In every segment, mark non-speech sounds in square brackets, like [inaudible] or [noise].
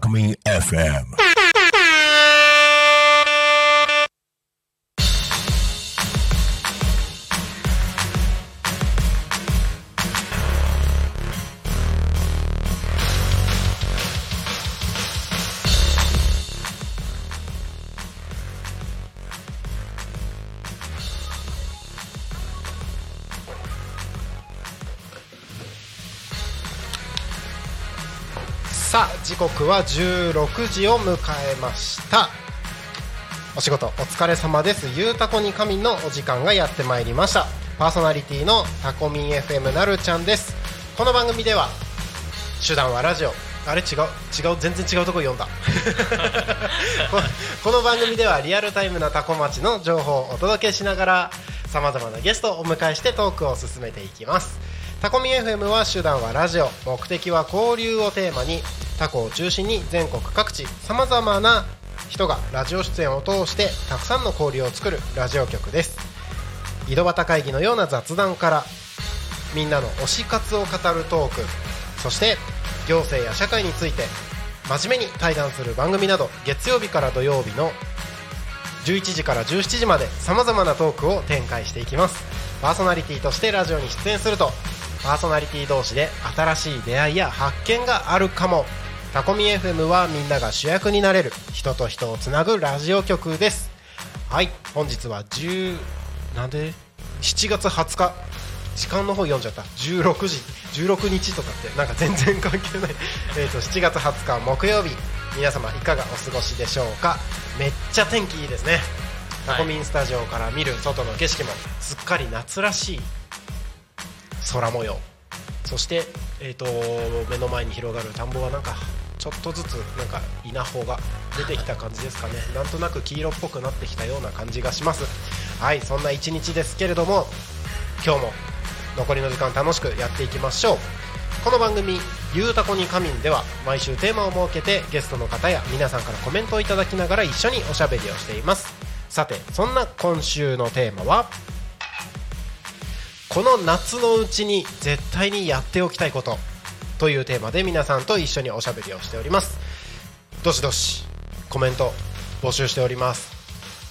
タクミン FM 刻は16時を迎えました。お仕事お疲れ様です。ゆうたこに仮眠のお時間がやってまいりました。パーソナリティのタコミン FM なるちゃんです。この番組では手段はラジオ。あれ？違う。違う？全然違うとこ読んだ。[laughs] ここの番組ではリアルタイムなタコ町の情報をお届けしながらさまざまなゲストをお迎えしてトークを進めていきます。タコミ FM は手段はラジオ。目的は交流をテーマにタコを中心に全国各地さまざまな人がラジオ出演を通してたくさんの交流を作るラジオ局です。井戸端会議のような雑談からみんなの推し活を語るトークそして行政や社会について真面目に対談する番組など月曜日から土曜日の11時から17時までさまざまなトークを展開していきます。パーソナリティとしてラジオに出演するとパーソナリティ同士で新しい出会いや発見があるかも。タコミ FM はみんなが主役になれる人と人をつなぐラジオ局です。はい本日は10なんで？7月20日。時間の方読んじゃった。16時。16日とかってなんか全然関係ない。[laughs] えと7月20日木曜日。皆様いかがお過ごしでしょうか？めっちゃ天気いいですね。タコミンスタジオから見る外の景色もすっかり夏らしい。空模様。そして、えー、と目の前に広がる田んぼはなんかちょっとずつなんか稲穂が出てきた感じですかね。なんとなく黄色っぽくなってきたような感じがします。はいそんな一日ですけれども今日も残りの時間楽しくやっていきましょう。この番組「ゆうたこに仮眠」では毎週テーマを設けてゲストの方や皆さんからコメントをいただきながら一緒におしゃべりをしています。さてそんな今週のテーマはこの夏のうちに絶対にやっておきたいこと。というテーマで皆さんと一緒におしゃべりをしております。どしどしコメント募集しております。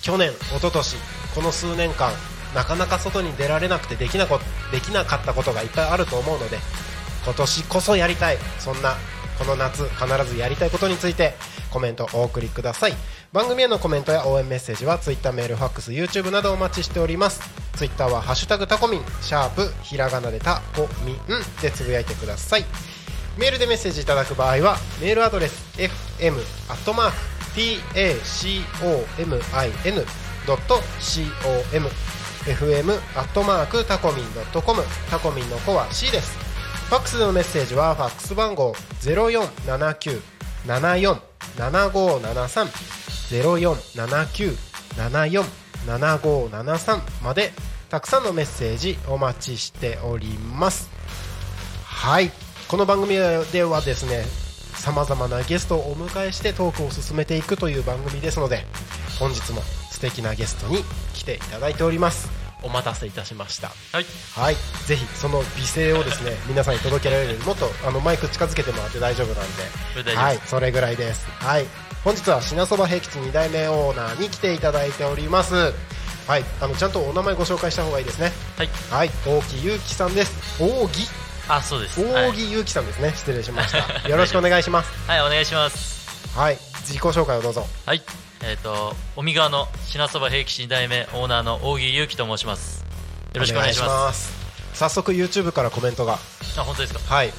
去年一昨年この数年間なかなか外に出られなくてできなこできなかったことがいっぱいあると思うので今年こそやりたいそんなこの夏必ずやりたいことについてコメントお送りください。番組へのコメントや応援メッセージは Twitter メールファックス YouTube などお待ちしております。Twitter は「ハッシュタグタコミン」シャープひらがなでタコミンでつぶやいてください。メールでメッセージいただく場合はメールアドレス fm.tacomin.com fm アットマークタコミンドットコムタコミンの子は C です。ファックスのメッセージはファックス番号0479747573 0479747573までたくさんのメッセージお待ちしております。はい。この番組ではですねさまざまなゲストをお迎えしてトークを進めていくという番組ですので本日も素敵なゲストに来ていただいております。お待たせいたしました。はい。はい。ぜひその美声をですね皆さんに届けられるようにもっとあのマイク近づけてもらって大丈夫なんで。はい。それぐらいです。はい。本日は品そば平吉2代目オーナーに来ていただいております。はい。あのちゃんとお名前ご紹介した方がいいですね。はい。はい。大木ゆうきさんです。大木あそうです。はい大木ゆうきさんですね。失礼しました。よろしくお願いします。[laughs] はいお願いします。はい。自己紹介をどうぞ。はい。えっ、と尾身川の品そば平吉2代目オーナーの大木裕樹と申します。よろしくお願いします。す。早速 YouTube からコメントが。あ本当ですか？はい。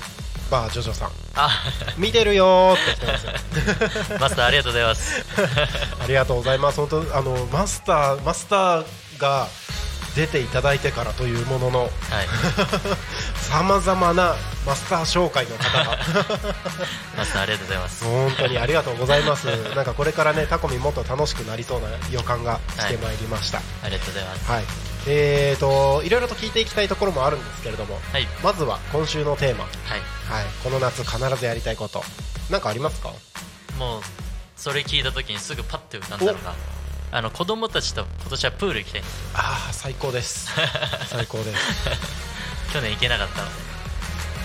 バージョジョさん。あ。見てるよーって来てますよ。[laughs] マスターありがとうございます。[laughs] ありがとうございます。本当あのマスターマスターが出ていただいてからというもののはい。さまざまなマスター紹介の方が。[laughs] マスターありがとうございます。本当にありがとうございます。なんかこれからねタコミもっと楽しくなりそうな予感がしてまいりました。ありがとうございます。はい。えーといろいろと聞いていきたいところもあるんですけれども、はい。まずは今週のテーマ、はい。はい、この夏必ずやりたいこと、なんかありますか？もうそれ聞いた時にすぐパッて浮かんだのがあの子供たちと今年はプール行きたいんですああ最高です。[laughs] 最高です。去年行けなかったので。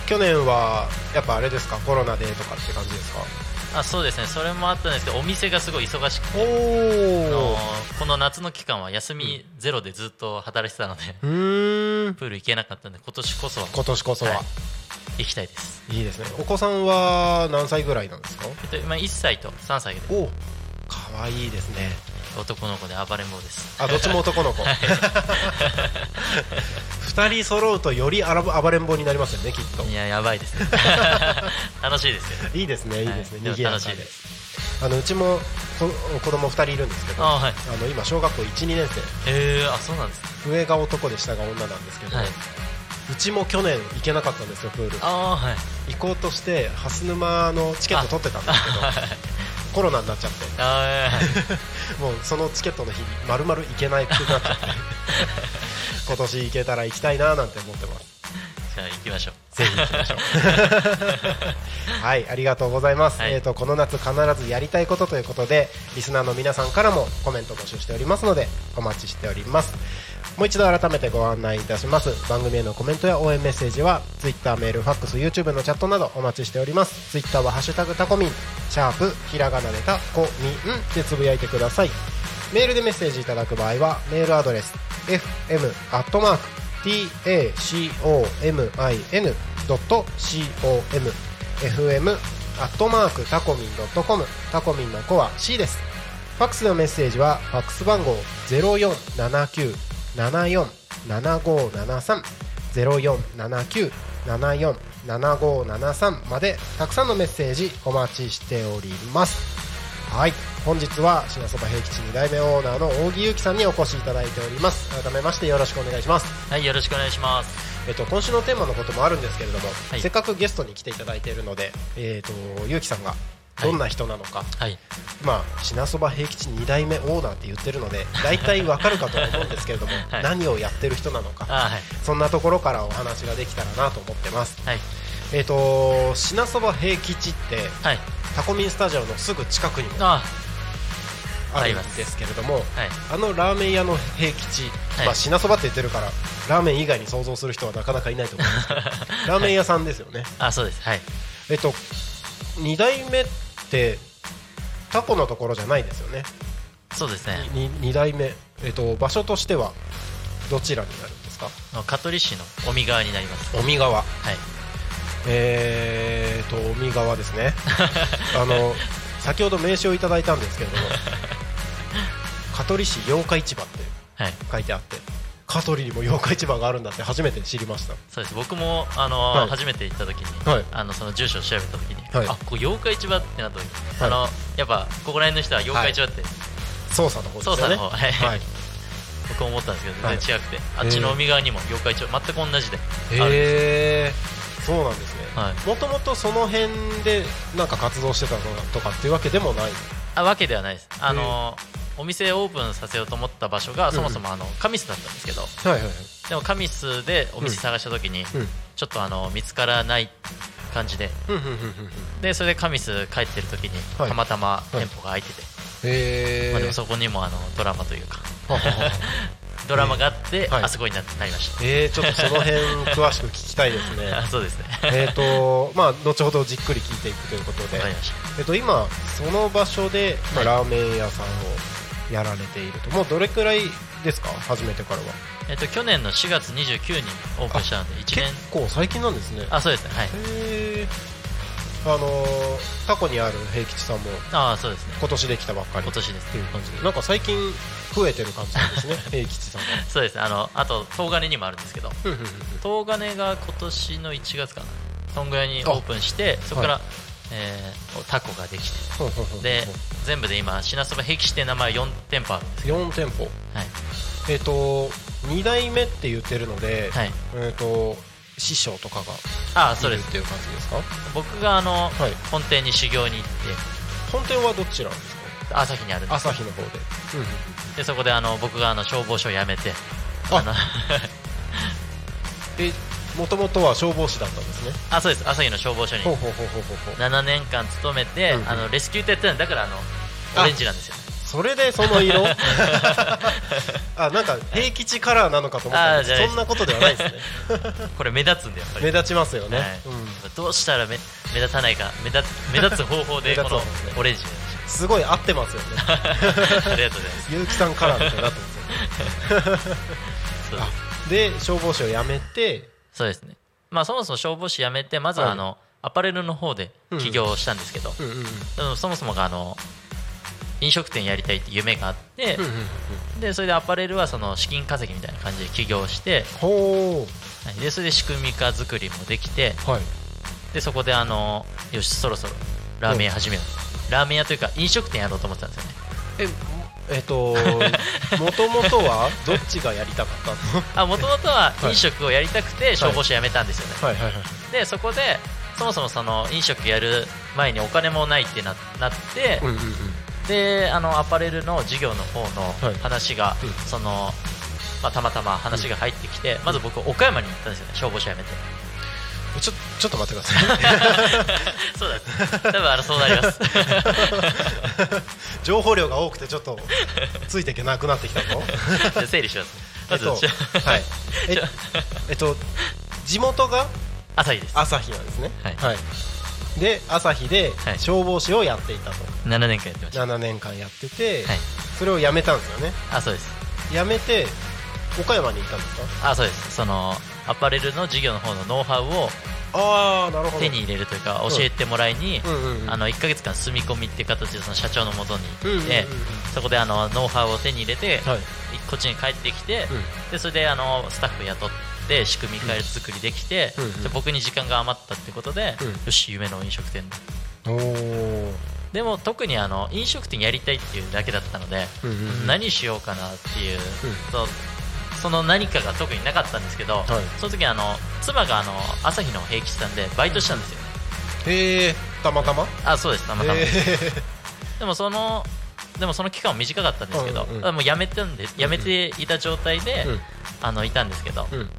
去年はやっぱあれですか？コロナでとかって感じですか？あそうですね。それもあったんですけどお店がすごい忙しくて。おこの夏の期間は休みゼロでずっと働いてたので、うーん。プール行けなかったんで今年こそは。今年こそは、はい。行きたいです、い、いですね。お子さんは何歳ぐらいなんですか？えっと、今1歳と3歳でおかわいいですね男の子で暴れん坊です。あどっちも男の子。[laughs] 二人揃うとより暴れん坊になりますよねきっと。いややばいですね。[laughs] 楽しいですよ。いいですねい。いですね、はい楽しいです。あのうちもこ子供二人いるんですけどあはい。あの今小学校12年生。へえあそうなんですね。上が男で下が女なんですけど、はい。うちも去年行けなかったんですよプール。ああはい。行こうとして蓮沼のチケット取ってたんですけどコロナになっちゃって。[laughs] もうそのチケットの日に丸々行けなくなっちゃって。[laughs] 今年行けたら行きたいななんて思ってます。じゃあ行きましょう。ぜひ行きましょう。[laughs] はいありがとうございます、はい。えー、とこの夏必ずやりたいことということでリスナーの皆さんからもコメント募集しておりますのでお待ちしておりますもう一度改めてご案内いたします。番組へのコメントや応援メッセージは Twitter メールファックス YouTube のチャットなどお待ちしております。Twitter は「ハッシュタグタコミン」シャープひらがなでタコミンでつぶやいてください。メールでメッセージいただく場合はメールアドレス fm.tacomin.com fm アットマークタコミン .com タコミンの子は C です。ファックスのメッセージはファックス番号0479 0479747573までたくさんのメッセージお待ちしております。はい。本日は品そば平吉2代目オーナーの大木裕樹さんにお越しいただいております。改めましてよろしくお願いします。はいよろしくお願いします。えっと、今週のテーマのこともあるんですけれども、はい。せっかくゲストに来ていただいているので、えっとゆうきさんがどんな人なのか、はい。まあ品そば平吉2代目オーナーって言ってるので [laughs] 大体わかるかとは思うんですけれども、[laughs] はい。何をやってる人なのかあはい。そんなところからお話ができたらなと思ってます。はい。えっ、と品そば平吉ってはい。タコミンスタジオのすぐ近くにもああるんですけれどもはい。あのラーメン屋の平吉、はい。まあ品そばって言ってるからラーメン以外に想像する人はなかなかいないと思うんですけど [laughs] ラーメン屋さんですよね。あそうです。はい。えっと2代目ってタコのところじゃないですよね。そうですね。に2代目、えっと、場所としてはどちらになるんですか？香取市の尾身川になります。尾身川。はい。えーと尾身川ですね。[laughs] あの先ほど名刺をいただいたんですけれども [laughs] 香取市八日市場ってはい。書いてあって香取にも八日市場があるんだって初めて知りました。そうです。僕もあの、はい。初めて行った時に、はい。あのその住所を調べた時に、はい。あここ八日市場ってなった時に、はい。あのやっぱここら辺の人は八日市場って、捜査の方ですよね。はい、はい。僕も思ったんですけどはい。全然違くて、あっちの海側にも八日市場全く同じで、へえそうなんですね。はい。もともとその辺でなんか活動してたのとかっていうわけでもない？あわけではないです。あのお店をオープンさせようと思った場所がそもそもあの神栖だったんですけど。はいはいはい。でも神栖でお店探した時に、うん。ちょっとあの見つからない感じで。でそれで神栖帰ってる時に、はい。たまたま店舗が開いてて、へえまあ、でもそこにもあのドラマというか。ははははドラマがあって、はい。あそこにななりました。えー、ちょっとその辺詳しく聞きたいですね。あ [laughs] そうですね。えっとまあ後ほどじっくり聞いていくということで。えっと今その場所で、まあ、はい。ラーメン屋さんをやられていると。もうどれくらいですか？始めてからは。えっと去年の4月29日にオープンしたので1結年。構最近なんですね。あそうです。ねはい。へえあのータコにある平吉さんもああそうですね。今年できたばっかり。今年です。っていう感じでなんか最近増えてる感じなんですね [laughs] 平吉さんがそうです。ねあのあと東金にもあるんですけど東金が今年の1月かな。そんぐらいにオープンしてそこから、えータコができて。で全部で今品そば平吉って名前4店舗あるんです4店舗。はい。えっ、と2代目って言ってるので、はい。えっ、と師匠とかがああそうです。いるっていう感じですか？僕があの、はい。本店に修行に行って。本店はどちらなんですか？朝日にあるんです。朝日の方で、でそこであの僕があの消防署を辞めて。あ。あのえもともとは消防士だったんですね。あそうです。朝日の消防署にほうほうほうほうほうほう。7年間勤めて、うんうんあのレスキューってやってだからあのあオレンジなんですよ。ねそれでその色？[laughs] あなんか平吉カラーなのかと思ったんでそんなことではないですね。[laughs] これ目立つんでやっぱり。目立ちますよね、はい。うん。どうしたら目目立たないか目立目立つ方法で [laughs] このオレンジにすごい合ってますよね。ありがとうございます。結城さんカラーみたいになってますよね。で消防士を辞めてそうですね。まあそもそも消防士辞めてまずはあの、アパレルの方で起業をしたんですけど、でもそもそもがあの飲食店やりたいって夢があって、でそれでアパレルはその資金稼ぎみたいな感じで起業して、でそれで仕組み化作りもできてでそこであのよしそろそろラーメン屋始めよう。ラーメン屋というか飲食店やろうと思ってたんですよね。ええっともともとはどっちがやりたかったの？あもともとははい。飲食をやりたくて消防士辞めたんですよね、はいはいはい。でそこでそもそもその飲食やる前にお金もないってななって、うんうんうん。であのアパレルの事業の方のはい。話が、うん。そのまあ、たまたま話が入ってきて、まず僕岡山に行ったんですよね消防士辞めてちょちょっと待ってくださいそうだ多分あのそうなります。[laughs] 情報量が多くてちょっとついていけなくなってきたぞ。[laughs] じゃあ整理します。まず、えっとはい。[laughs] ええっと地元が朝日です。朝日なんですね。はい。で朝日ではい。消防士をやっていたと、7年間やってました。7年間やってて、はい。それを辞めたんですよね。あそうです。辞めて岡山に行ったんですか？あそうです。そのアパレルの事業の方のノウハウをああなるほど。手に入れるというかうん教えてもらいに、あの1ヶ月間住み込みっていう形でその社長のもとに行って、そこであのノウハウを手に入れて、はい。こっちに帰ってきて、うん。でそれであのスタッフ雇って仕組み変え作りできて、で僕に時間が余ったってことで、うん。よし夢の飲食店でも特にあの飲食店やりたいっていうだけだったので、何しようかなっていう、うその何かが特になかったんですけど、はい。その時あの妻があの朝日の平吉さんでバイトしたんですよ、へえ。たまたま？あそうです。たまたま、でもそのでもその期間は短かったんですけど、うんうんもう辞めてんで辞めていた状態で、うん。あのいたんですけど、うん。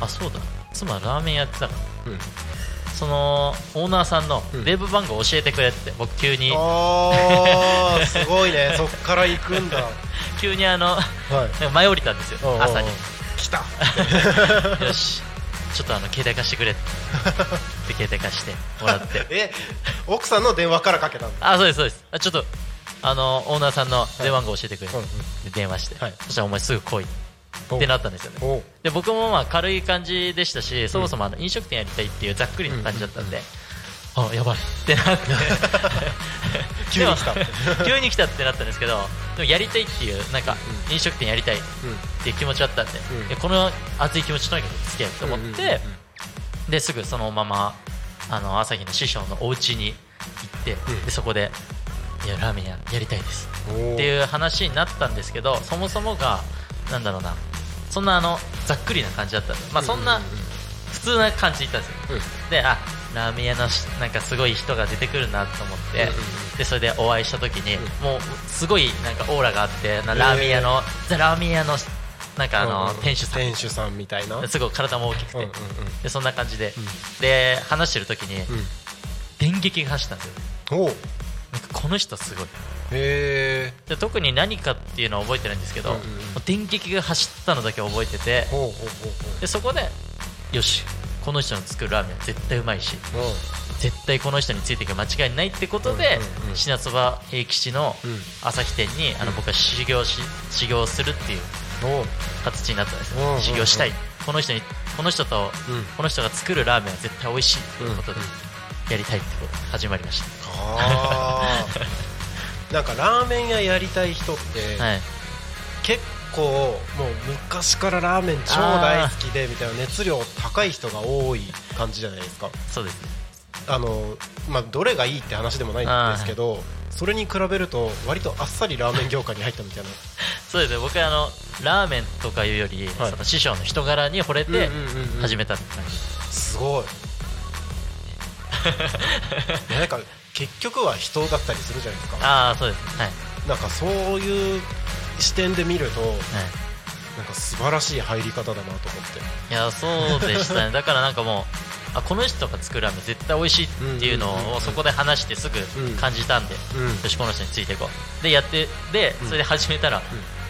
あそうだ妻ラーメンやってたからうん。そのオーナーさんのうん。レーブ番号教えてくれって僕急に。あーすごいね。[laughs] そっから行くんだ。は急にあのい。前降りたんですよ。朝に。来た。[laughs] よし。ちょっとあの携帯貸してくれって。[laughs] で携帯貸してもらって。え奥さんの電話からかけたんだあそうですそうです。あちょっとあのオーナーさんの電話番号教えてくれって、うんうん。で電話して、はい。そしたらお前すぐ来いおってなったんですよね。で僕もまあ軽い感じでしたし、そもそもあの飲食店やりたいっていうざっくりな感じだったんで、あやばい。ってなって。[laughs] 急に来た。[laughs] 急に来たってなったんですけどでもやりたいっていうなんか飲食店やりたいっていう気持ちだったんで、うん。でこの熱い気持ちとにかく付き合うと思って、うんうんうんうん。ですぐそのままあの朝日の師匠のお家に行って、うん。でそこでいやラーメン屋やりたいです。っていう話になったんですけどそもそもがなんだろうなそんなあのざっくりな感じだった。んで、まあ、そんな普通な感じで行ったんですよ。うん。であラーメン屋のしなんかすごい人が出てくるなと思って、でそれでお会いした時に、うん。もうすごいなんかオーラがあってなラーメン屋の、ザラーメン屋のなんかあの、店主さん。店主さんみたいな。すごい体も大きくて、でそんな感じで、ん。で話してる時に、うん。電撃が走ったんですよなんかこの人すごい。えで特に何かっていうのは覚えてないんですけど、うんうん電撃が走ったのだけ覚えててほうほうほうでそこでよしこの人の作るラーメンは絶対うまいし絶対この人についていく間違いないってことで、うんうんうん。品そば平吉のうん。朝日店にあの僕は修行し修行するっていう形になったんですよ、修行したい。この人にこの人とうん。この人が作るラーメンは絶対美味しいっていうことでうんやりたいってことで始まりましあー [laughs] なんかラーメン屋やりたい人って、た、はい、結構もう昔からラーメン超大好きでみたいな熱量高い人が多い感じじゃないですか。そうですね。あの、まあ、どれがいいって話でもないんですけどそれに比べると割とあっさりラーメン業界に入ったみたいな。[laughs] そうですね。僕はあのラーメンとかいうより、はい。その師匠の人柄に惚れてうんうんうんうん。始めたって感じ、す。ごい。[laughs] なんか結局は人だったりするじゃないですか。ああそうです。はい、なんかそういう視点で見るとはい。なんか素晴らしい入り方だなと思って。いやそうでしたね。[laughs] だからなんかもうあこの人が作るラーメン絶対美味しいっていうのうんうんうんうん。をそこで話してすぐ感じたんで、うん。よしこの人についていこう。でやってでそれで始めたら、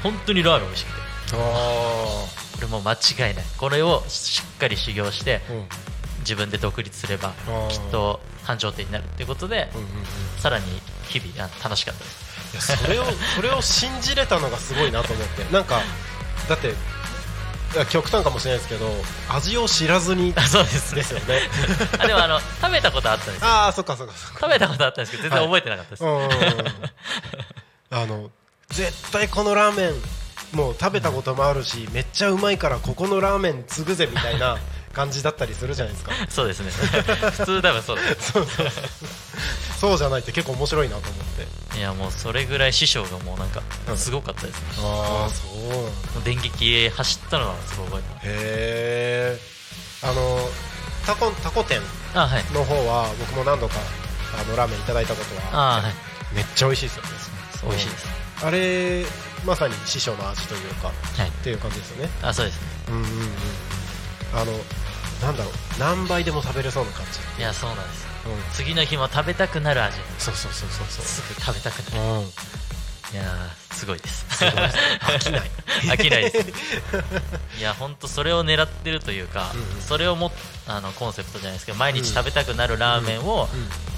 本当にラーメン美味しくて。あこれもう間違いない。これをしっかり修行してあうん自分で独立すればきっと繁盛店になるっていうことでうんうんうん。さらに日々あ楽しかったです。いやそれを [laughs] それを信じれたのがすごいなと思って。なんかだって極端かもしれないですけど味を知らずにあそうです。ですよね。[laughs] あでもあの食べたことあったんですよ。ああそっかそっかそっか。食べたことあったんですけど全然覚えてなかったです、うんうんうん。あの絶対このラーメンもう食べたこともあるしめっちゃうまいからここのラーメン継ぐぜみたいな感じだったりするじゃないですか。[laughs] そうですね。[laughs] 普通多分そうでそうそう。そうじゃないって結構面白いなと思って。すいやもうそれぐらい師匠がもうなんかうん。すごかったですね、ああそう。電撃走ったのはすごい覚えてます。へえあのタコタコ店の方は僕も何度かあのラーメンいただいたことは。あはい。めっちゃ美味しいですよね。美味しいです。あれまさに師匠の味というかっはい。ていう感じですよね。あそうですね。うんうんうんあのなんだろう何倍でも食べれそうな感じ。いやそうなんですうん。次の日も食べたくなる味。そうそうそうそうそう。すぐ食べたくなる。うん。いやーすごいです。すごいです。飽きない。[laughs] 飽きないです。いや本当それを狙ってるというか、うんうん。それをもあのコンセプトじゃないですけど毎日食べたくなるラーメンを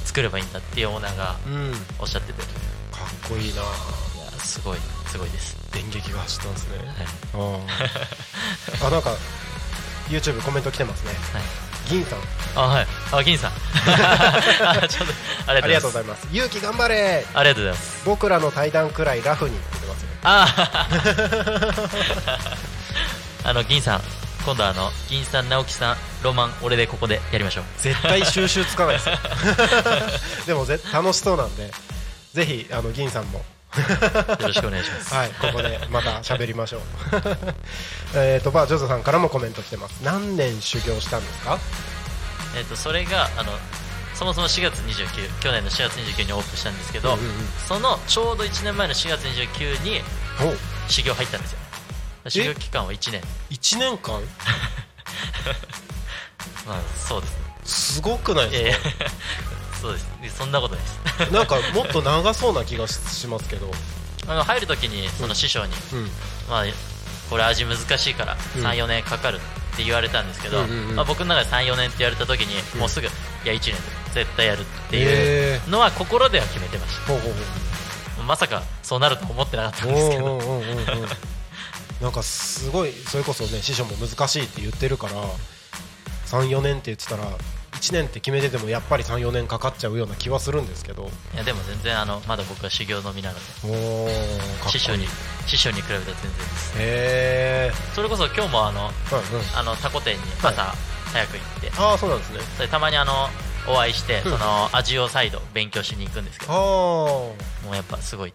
作ればいいんだっていうオーナーがうん、うん、かおっしゃってて。いっこいいな。やすごいすごいです、電撃が走ったんですね。はい。ああなんか YouTube コメント来てますね。はい、銀さん。あはい。あ銀さん。[laughs] あちょっとありがとうございます。勇気頑張れ。すありがとうございます。僕らの対談くらいラフにってますよ。あー [laughs] あの銀さん。今度あの銀さん直樹さんロマン俺でここでやりましょう。絶対収集つかないです。よ [laughs] でもぜ楽しそうなんでぜひあの銀さんもよろしくお願いします。はいここでまた喋りましょう。[laughs] えっとまあジョゾさんからもコメント来てます。何年修行したんですか？えっとそれがあのそもそも4月29去年の4月29にオープンしたんですけど、うんうんうん。そのちょうど1年前の4月29にお修行入ったんですよ。修行期間は1年。1年間？[laughs] まあそうですね。すごくないですそうです。そんなことです。かなんかもっと長そうな気がししますけど。あの入るときにその師匠に、うん。まあ、これ味難しいからうん。34年かかるって言われたんですけど、うんうんうん。まあ、僕の中で34年って言われた時にうん。もうすぐいや1年で絶対やるっていうへのは心では決めてました。まさかそうなると思ってなかったんおですけど。なんかすごいそれこそね師匠も難しいって言ってるから34年って言ってたら1年って決めててもやっぱり34年かかっちゃうような気はするんですけど。いやでも全然あのまだ僕は修行の身なので。お師匠に師匠に比べたら全然です。へえそれこそ今日もあのあのタコ店に朝早く行って、ああそうなんですね。それたまにあのお会いして、うん。その味を再度勉強しに行くんですけど。ああもうやっぱすごい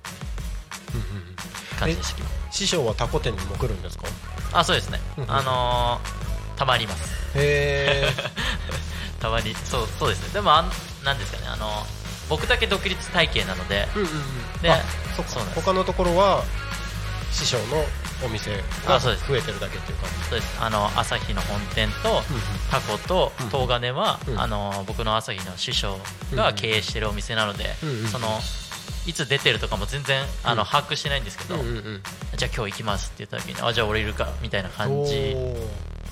うんうんうん感じでした師匠はタコ店にも来るんですか？あそうですね。あのーたまにいます。へえ [laughs] たまにそうそうですね。でもあんなんですかね。あの僕だけ独立体系なので。うんうんうん。であそっかそうなんです。他のところは師匠のお店が増えてるだけっていう感じ。そうです。あの朝日の本店とタコとうん東金は、うんあの僕の朝日の師匠が経営してるお店なので、うんうん。そのいつ出てるとかも全然あの、うん。把握してないんですけど、うんうんうん。じゃあ今日行きますって言った時にあじゃあ俺いるからみたいな感じ。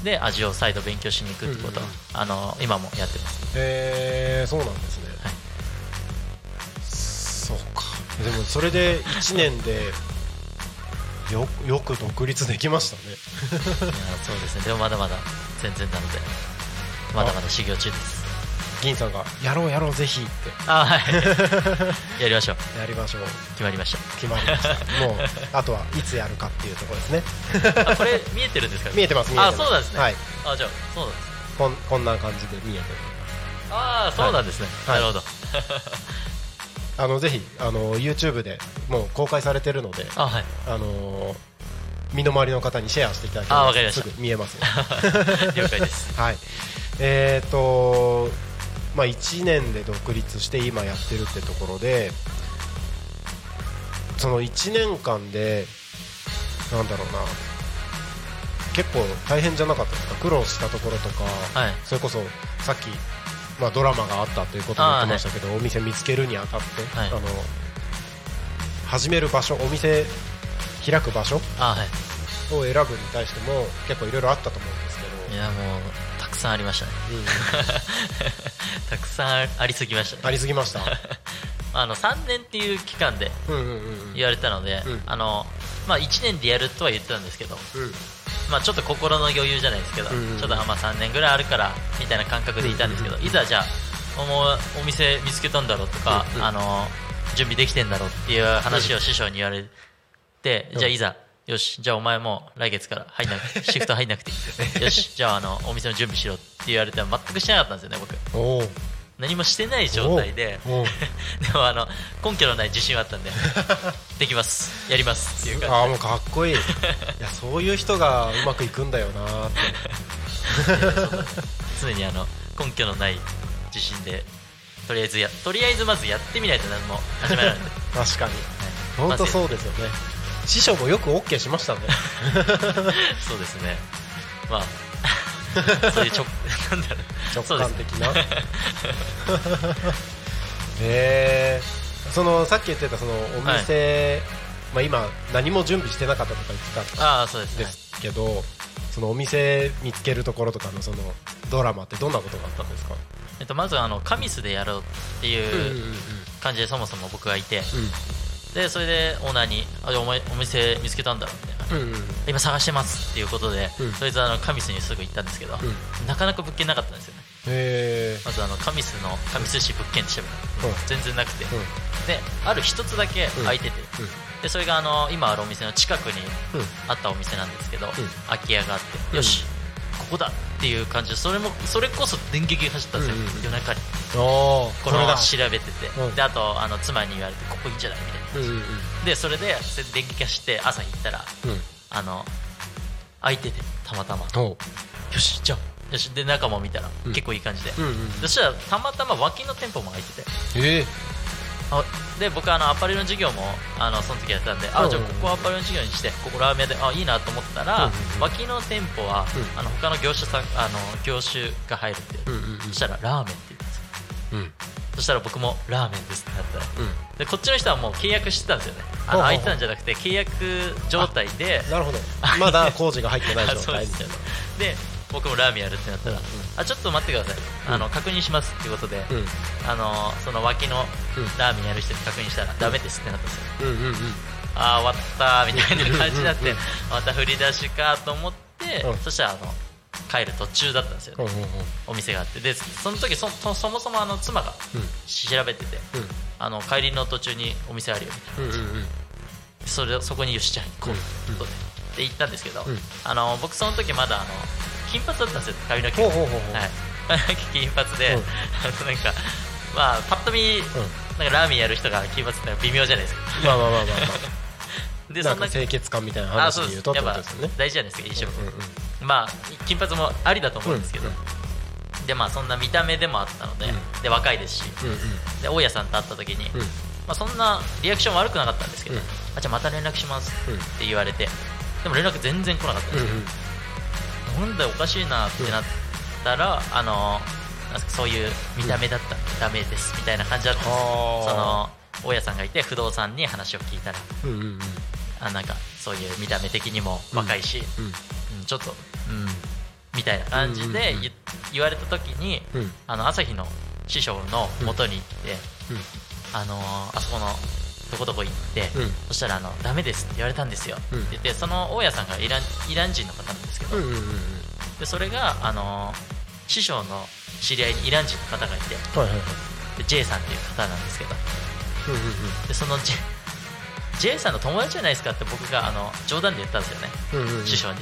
で味を再度勉強しに行くってことは、うんうん。あの今もやってます。へえそうなんですね、はい。そうか。でもそれで1年でよよく独立できましたね。いやそうですね。でもまだまだ全然なのでまだまだ修行中です銀さんが「やろうやろうぜひ」って。あはい。[laughs] やりましょう。やりましょう。決まりまし決まりました。もう [laughs] あとはいつやるかっていうところですね。これ見えてるんですか？見えてます見えてます。あそうなんですね。はい。あじゃあそうなんですこんこんな感じで見えてる。ああそうなんですね、はい。なるほど。[laughs] あのぜひあの YouTube でもう公開されてるのであはい。あの身の回りの方にシェアしていただければすぐ見えますよ。了解です。はい。えっ、とまあ1年で独立して今やってるってところでその1年間でなんだろうな結構大変じゃなかったですか苦労したところとか、はい。それこそさっき、まあ、ドラマがあったということも言ってましたけど、お店見つけるにあたって、はい。あの始める場所お店開く場所を選ぶに対しても結構いろいろあったと思うんですけど。いやもうたくさんありましたね。うんうん [laughs] たくさんありすぎましたね。ありすぎました。[laughs] あの3年っていう期間で言われたので、うん。あのまあ、1年でやるとは言ってたんですけど、うん。まあ、ちょっと心の余裕じゃないですけど、うんうんうん。ちょっとあまあ3年ぐらいあるからみたいな感覚でいたんですけど、うんうんうんいざじゃあもうお店見つけたんだろうとか、うんうん。あの準備できてんだろうっていう話を師匠に言われて、うん。じゃあいざよしじゃあお前もう来月から入んなくて [laughs] シフト入んなくていいよしじゃああのお店の準備しろって言われて全くしてなかったんですよね僕何もしてない状態で。[laughs] でもあの根拠のない自信はあったんで [laughs] できます。やります。っていう感ああもうかっこいい。いやそういう人がうまくいくんだよなーって。常にあの根拠のない自信でとりあえずやとりあえずまずやってみないと何も始まらない確かに。本当そうですよね師匠もよく OK しましたね。[laughs] そうですね。まあ [laughs] そういう直 [laughs] なんだろう。直感的な。へえそのさっき言ってたそのお店、まあ、今何も準備してなかったとか言ってたんああそうですね。ですけど、そのお店見つけるところとかのそのドラマってどんなことがあったんですか？えっと、まずあのカミスでやろうっていう感じでそもそも僕がいてでそれでオーナーに「あお前お店見つけたんだろ」みたいな。うんうんうん。今探してますっていうことで、うん。とりあえずあのカミスにすぐ行ったんですけど、うん。なかなか物件なかったんですよね。まずあのカミスのカミス市物件って調べたら、うん。全然なくて、うん。である一つだけ空いてて、うん。でそれがあの今あるお店の近くにうん。あったお店なんですけど、ん。空き家があって、うん。よしここだっていう感じでそれもそれこそ電撃走ったんですよ、夜中に。これだ調べてて、うん。であとあの妻に言われてここいいんじゃないみたいなでそれで電撃走って朝行ったらうん。うんあの空いててたまたま。よしじゃあ。よしで中も見たら、うん。結構いい感じで、うんうんそしたらたまたま脇の店舗も空いてて。ええ。あで僕あのアパレルの授業もあのその時やってたんで、うんうんあじゃあここアパレルの授業にしてここラーメン屋であいいなと思ったら、うんうんうん。脇の店舗は、うん。あの他の業種さんあの業種が入るって、うんうん。そしたらラーメンって言うんですよ。うんそしたら僕もラーメンですってなった。らうん。でこっちの人はもう契約してたんですよね。あ空いてたんじゃなくて契約状態でなるほど。まだ工事が入ってない状態。みたいなで僕もラーメンやるってなったら、うん。うんあちょっと待ってください。あの、うん確認しますっていうことで、うん。あのその脇のうん。ラーメンやる人に確認したら、ダメですってなったんですよ。うんうんうん。ああ終わったーみたいな感じになってまた振り出しかと思って、うん。そしたらあの帰る途中だったんですよね、お店があって。でその時そそそもそもあの妻が調べててあの帰りの途中にお店あるよみたいな。それそこによしじゃあ行こううん。ということで。で行ったんですけど、うん。あの僕その時まだあの金髪だったんですよ。髪の毛。がはい。金髪で、うん。あ [laughs] のなんかまあパッと見、なんかラーメンやる人が金髪って微妙じゃないですか。まあまあまあまあま [laughs] であなんか清潔感みたいな話で言うとってやっぱことですよね。大事じゃないですか飲食、うんうんまあ金髪もありだと思うんですけど、うんでまあそんな見た目でもあったので,、うん。で若いですし。で大家さんと会った時に、うん。まあ、そんなリアクション悪くなかったんですけど、うんあじゃあまた連絡しますうん。って言われてでも連絡全然来なかったんですよ、なんだよおかしいなってなったら、あのそういう見た目だったらダメですみたいな感じだったんですその大家さんがいて不動産に話を聞いたら。あなんかそういう見た目的にも若いし、ちょっとうんみたいな感じで言言われた時に、うん。あの朝日の師匠の元に行って、うん。あのーあそこのどこどこ行って、うん。そしたらあの「ダメです」って言われたんですよ、うん。って言ってその大家さんがイランイラン人の方なんですけど、でそれが、あのー師匠の知り合いにイラン人の方がいてで J さんっていう方なんですけど。でその J, J さんの友達じゃないですかって僕があの冗談で言ったんですよね、師匠に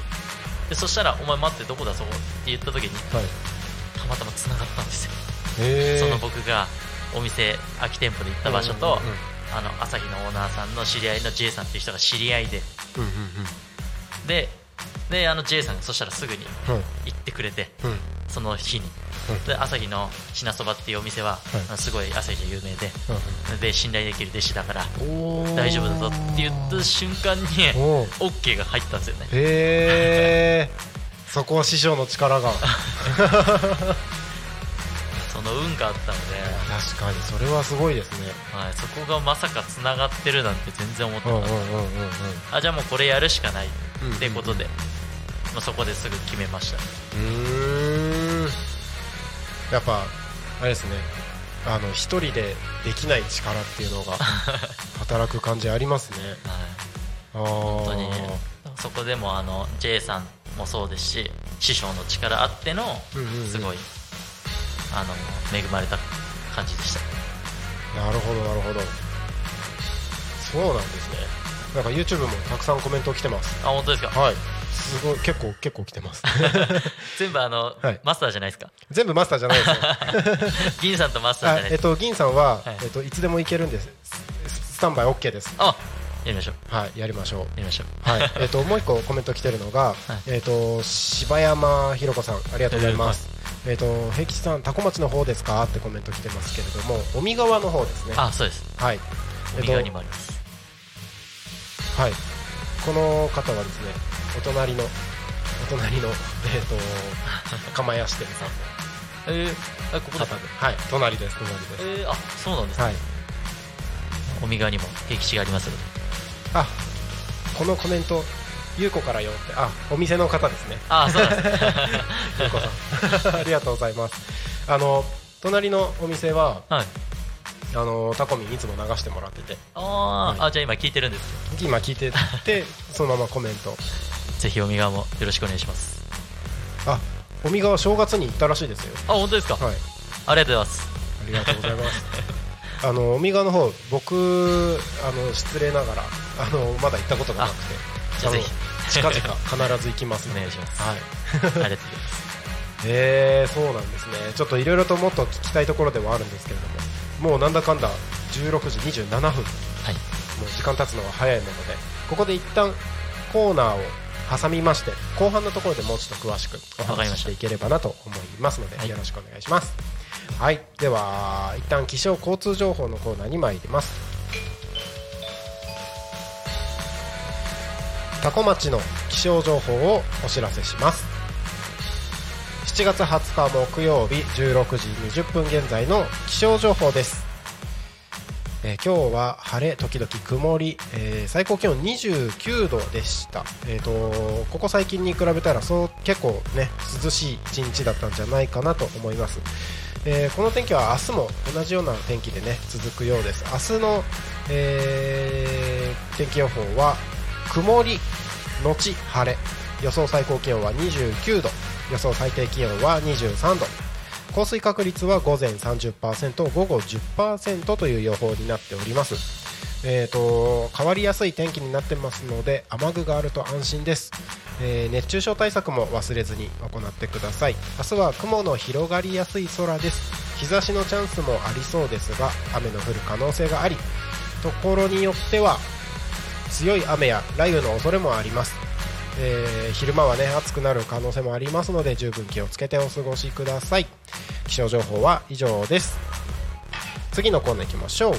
でそしたら「お前待ってどこだそこ」って言った時にはい。たまたまつながったんですよ、その僕がお店空き店舗で行った場所と、うんうんうんあの朝日のオーナーさんの知り合いの J さんっていう人が知り合いで。うんうんでであの J さんがそしたらすぐにうんうん行ってくれてうん。その日に。うんで朝日の品そばっていうお店は、すごい朝日で有名でで信頼できる弟子だから大丈夫だぞって言った瞬間に OK が入ったんですよね。へえ [laughs] そこは師匠の力が。[laughs] その運があったので、確かにそれはすごいですね。はい、そこがまさかつながってるなんて全然思ってうんなかった、じゃあもうこれやるしかないっうんっていうことで、まあ、そこですぐ決めました。うーんやっぱあれですね。あの一人でできない力っていうのが [laughs] 働く感じありますね。あー。本当に。ねそこでもあの J さんもそうですし師匠の力あってのうんうんうん。すごい、あの恵まれた感じでした。なるほどなるほど。そうなんですね。なんか YouTube もたくさんコメント来てます。あ本当ですか？はいすごい結構結構来てます。[laughs] 全部あの、はい。マスターじゃないですか？全部マスターじゃないですよ。[laughs] 銀さんとマスターじゃないですあえっと銀さんは、はい。えっといつでもいけるんです。ススタンバイ OK です。あやりましょう。はいやりましょう。やりましょう。はい、えっ、と [laughs] もう一個コメント来てるのが、い。えっ、と柴山ひろ子さんありがとうございます。えっ、と平吉さんタコ町の方ですか？ってコメント来てますけれども、尾身川の方ですね。あそうです。はい。えっ、右と側にもあります。はい。この方はですね、お隣のお隣のえっ、と釜屋支店さんのえー、あここで。はい、隣です隣です。えー、あそうなんですね、はい。お右側にも平吉がありますので。あ、このコメント。ゆうこからよってあお店の方ですね。あそうなんです。ねゆうこさん。[laughs] ありがとうございます。あの隣のお店ははい。あのタコミンいつも流してもらってて。あー、あじゃあ今聞いてるんです今聞いててそのままコメントぜひお右側もよろしくお願いします。あ尾身川正月に行ったらしいですよ。あ本当ですか、はい。ありがとうございます。ありがとうございます。[laughs] あの尾身川の方僕あの失礼ながらあのまだ行ったことがなくてぜひ。近々必ず行きますお願いします。はい。ありがとうございます。[laughs] えー、そうなんですね。ちょっといろいろともっと聞きたいところではあるんですけれどももうなんだかんだ16時27分。もはい、う時間経つのが早いものでここで一旦コーナーを挟みまして後半のところでもうちょっと詳しくお話ししていければなと思いますので、はい。よろしくお願いします。はい。では一旦気象交通情報のコーナーに参ります。多古町の気象情報をお知らせします。7月20日木曜日16時20分現在の気象情報ですえー今日は晴れ時々曇り、えー最高気温29度でした、えー、とここ最近に比べたらそう結構ね涼しい一日だったんじゃないかなと思います、えーこの天気は明日も同じような天気でね続くようです。明日の、えー天気予報は曇りのち晴れ。予想最高気温は29度。予想最低気温は23度。降水確率は午前30%午後10%という予報になっております。えー、と変わりやすい天気になってますので雨具があると安心です、えー熱中症対策も忘れずに行ってください。明日は雲の広がりやすい空です。日差しのチャンスもありそうですが雨の降る可能性がありところによっては強い雨や雷雨の恐れもあります、えー昼間はね暑くなる可能性もありますので十分気をつけてお過ごしください。気象情報は以上です。次のコーナー行きましょう。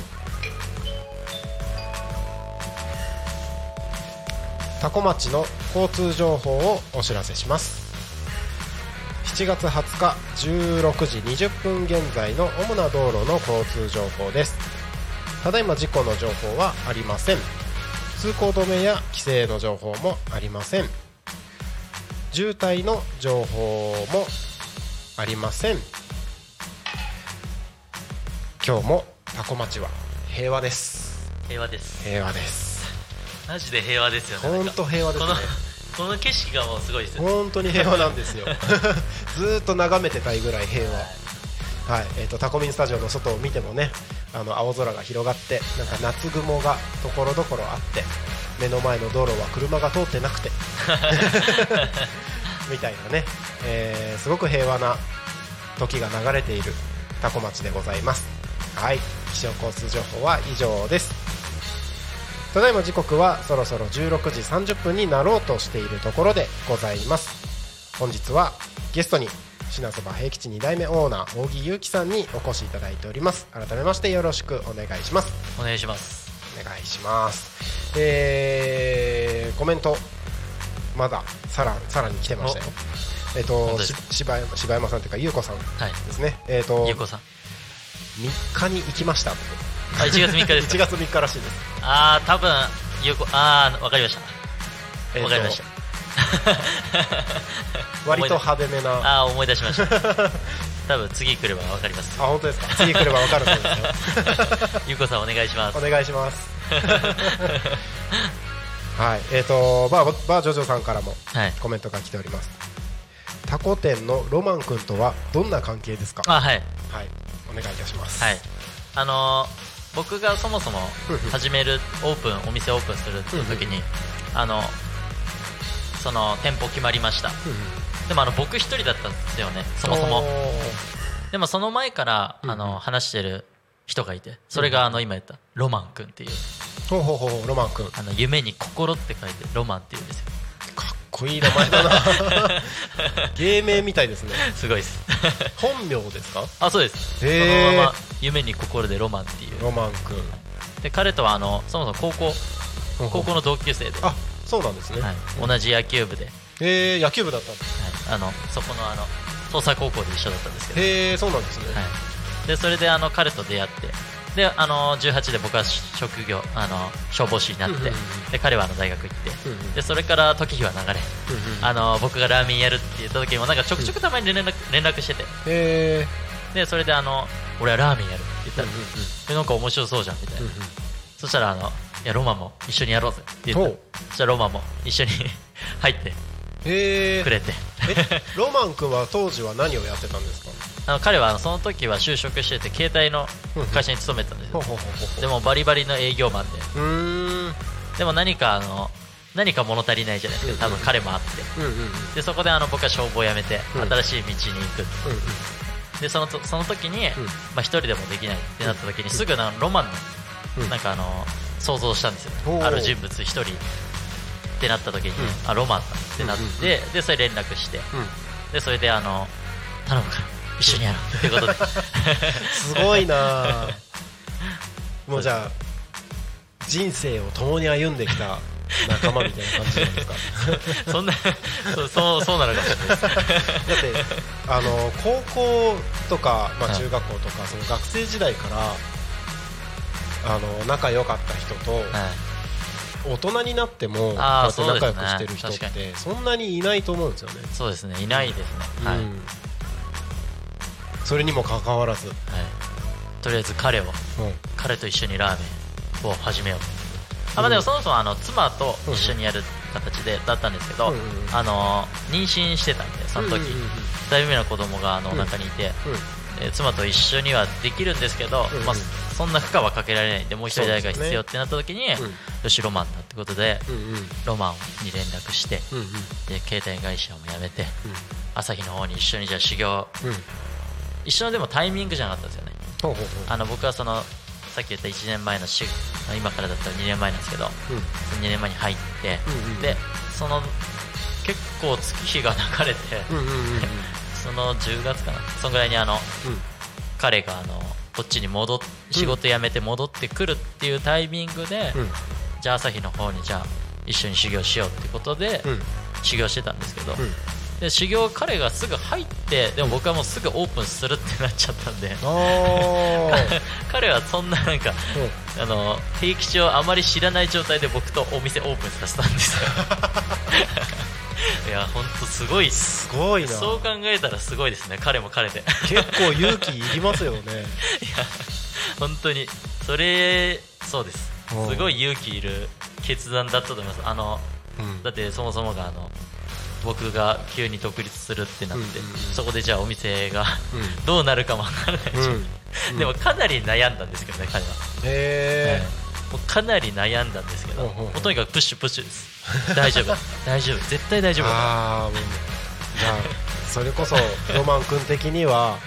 多古町の交通情報をお知らせします。7月20日16時20分現在の主な道路の交通情報です。ただいま事故の情報はありません。通行止めや規制の情報もありません。渋滞の情報もありません。今日も多古町は平和です。平和です。平和です。マジで平和ですよね。本当平和ですね。[laughs] この景色がもうすごいですよね。本当に平和なんですよ。[laughs] ずーっと眺めてたいぐらい平和。はい。えー、とタコミンスタジオの外を見てもねあの青空が広がってなんか夏雲がところどころあって目の前の道路は車が通ってなくて [laughs] みたいなね、えーすごく平和な時が流れているタコ町でございますはい。気象交通情報は以上です。ただいま時刻はそろそろ16時30分になろうとしているところでございます。本日はゲストに品そば平吉2代目オーナー扇祐樹さんにお越しいただいております。改めましてよろしくお願いします。お願いします。お願いします。えー、コメントまださらさらに来てましたよ。えっ、とし本当です柴山柴山さんというか優子さんはい。ですね。えっ、と3ゆうこさん日に行きました。あ1月3日です1か月3日らしいです。ああ多分ゆうこああわかりました。わかりました。[laughs] 割と派手めな。あああ思い出しました。多分次来れば分かります。本当ですか？次来れば分かるそうですよ。[laughs] ゆうこさんお願いします。お願いします。[laughs] はいえーとバーバージョジョさんからもはい。コメントが来ております。タコ店のロマン君とはどんな関係ですか？あはい。はいお願いいたします。はい。あのー僕がそもそも始めるオープンお店オープンするっていう時にあのその店舗決まりました。でもあの僕一人だったんですよね。そもそおもー。でもその前からあの話してる人がいて。それがあの今言ったロマン君っていう。ほうほうほうロマン君。あの夢に心って書いてロマンっていうんですよこいい名前だな。[laughs] 芸名みたいですね。すごいです。本名ですか？あそうです。そのまま夢に心でロマンっていう。ロマン君。で彼とはあのそもそも高校高校の同級生で、はあそうなんですね、い、同じ野球部で、はい、えー、野球部だったんですあのそこのあの東西高校で一緒だったんですけど、へえそうなんですね、はい、でそれであの彼と出会ってであの18で僕は職業あの消防士になって、うんうんうん。で彼はあの大学行って、うんうん。でそれから時日は流れ、うんうんあの僕がラーメンやるって言った時もなんかちょくちょくたまに連絡連絡してて。でそれであの俺はラーメンやるって言ったら、うんうんえなんか面白そうじゃんみたいな、うんうん。そしたらあのいやロマンも一緒にやろうぜって言った。ほう。そしたらロマンも一緒に [laughs] 入ってくれて。えロマン君は当時は何をやってたんですか？あの彼はあのその時は就職してて携帯の会社に勤めてたんですよ。ほうほうほうほう。でもバリバリの営業マンでうーん。でも何かあの何か物足りないじゃないですか。多分彼もあって。でそこであの僕は消防を辞めてうん。新しい道に行くでそのとその時に、ん。まあ、一人でもできないってなった時にすぐなロマンうん。のなんかあの想像したんですよある人物一人ってなった時に、うあロマンだってなって、でそれ連絡して。うん。でそれであの頼むから一緒にやろう。っていうことで。[laughs] すごいな。あもうじゃあ人生を共に歩んできた仲間みたいな感じなんですか？[laughs] そんなそうそうそうなのかもしれないです。だってあの高校とか、まあ、はい中学校とか、その学生時代からあの仲良かった人と、はい大人になってもこうやって仲良くしてる人ってそんなにいないと思うんですよね、そうですね。いないですね、はい、はい、うんそれにもかかわらず、とりあえず彼をうん。彼と一緒にラーメンを始めよう。あ、まあ、でもそもそもあの妻と一緒にやる形でだったんですけど、うんうんうん。あの妊娠してたんでその時、うんうんうんうん。2人目の子供があのお腹にいて、えー妻と一緒にはできるんですけど、うんうん。まあ、そんな負荷はかけられないんでもう一人誰か必要ってなった時に、うん。よしロマンだってことでうんうん。ロマンに連絡してうんうん。で携帯会社も辞めて朝日の方に一緒にじゃあ修行うんうん一緒のでもタイミングじゃなかったんですよね。あの僕はそのさっき言った1年前のし今からだったら2年前なんですけどうん。2年前に入って、うんうんでその結構月日が流れて、うんうんうんうん。[laughs] その10月かな。そんぐらいにあの彼があのこっちに戻っ仕事辞めて戻ってくるっていうタイミングで、うん。じゃあ朝日の方にじゃあ一緒に修行しようってことで、うん。修行してたんですけど、うんで修行彼がすぐ入ってでも僕はもうすぐオープンするってなっちゃったんで。[laughs] 彼はそんななんかうん。あの平吉をあまり知らない状態で僕とお店オープンさせたんですよ。[laughs] いや本当すごいっす。すごいな。そう考えたらすごいですね。彼も彼で。いや結構勇気いりますよね。[laughs] 本当に。それそうです。うん。すごい勇気いる決断だったと思います。あのうん。だってそもそもがあの僕が急に独立するってなって、うんうんうん。そこでじゃあお店がうん。どうなるかもわからない。し、うん。でもかなり悩んだんですけどね彼は、へはい。もうかなり悩んだんですけど、もうとにかくプッシュプッシュです。大丈夫。[laughs] 大丈夫。絶対大丈夫だ。ああそれこそロマン君的には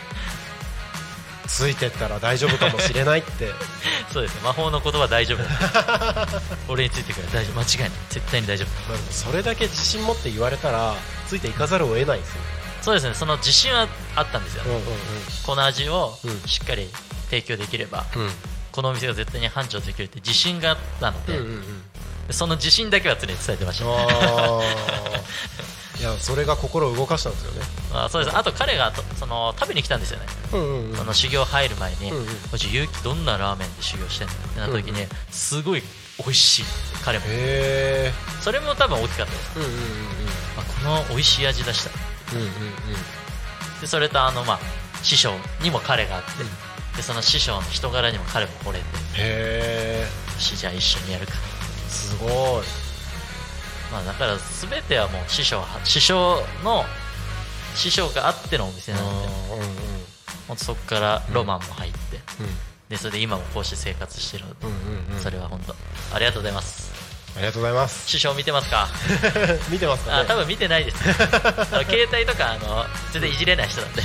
ついてったら大丈夫かもしれないって。[laughs] そうです魔法の言葉大丈夫。だ [laughs] 俺についてくれ大丈夫。間違いない。絶対に大丈夫。まあそれだけ自信持って言われたらついていかざるを得ないですよそうですね。その自信はあったんですよ、うんうんこの味をうん。しっかり提供できれば、うん。このお店が絶対に繁盛できるって自信があったので、うんうんうん。でその自信だけは常に伝えてました、[laughs] いやそれが心を動かしたんですよね。あそうです。あと彼がとその食べに来たんですよね、うんうんうん。その修行入る前にうんうん「こいつ結城どんなラーメンで修行してんの?」ってなった時に、すごい美味しい彼も。それも多分大きかったです。うんうんうんあこの美味しい味出した。うんうんうん。でそれとあのまあ師匠にも彼があって、うん。でその師匠の人柄にも彼も惚れて。よへえしじゃあ一緒にやるか。すごいまあだから全てはもう師匠は師匠の師匠があってのお店なんでうんうんほんとそこからロマンも入って、うん。でそれで今もこうして生活してる。ので、うんうんうん。それは本当ありがとうございます。ありがとうございます。師匠見てますか？[laughs] 見てますかね？あ多分見てないです。[laughs] 携帯とかあの全然いじれない人なんで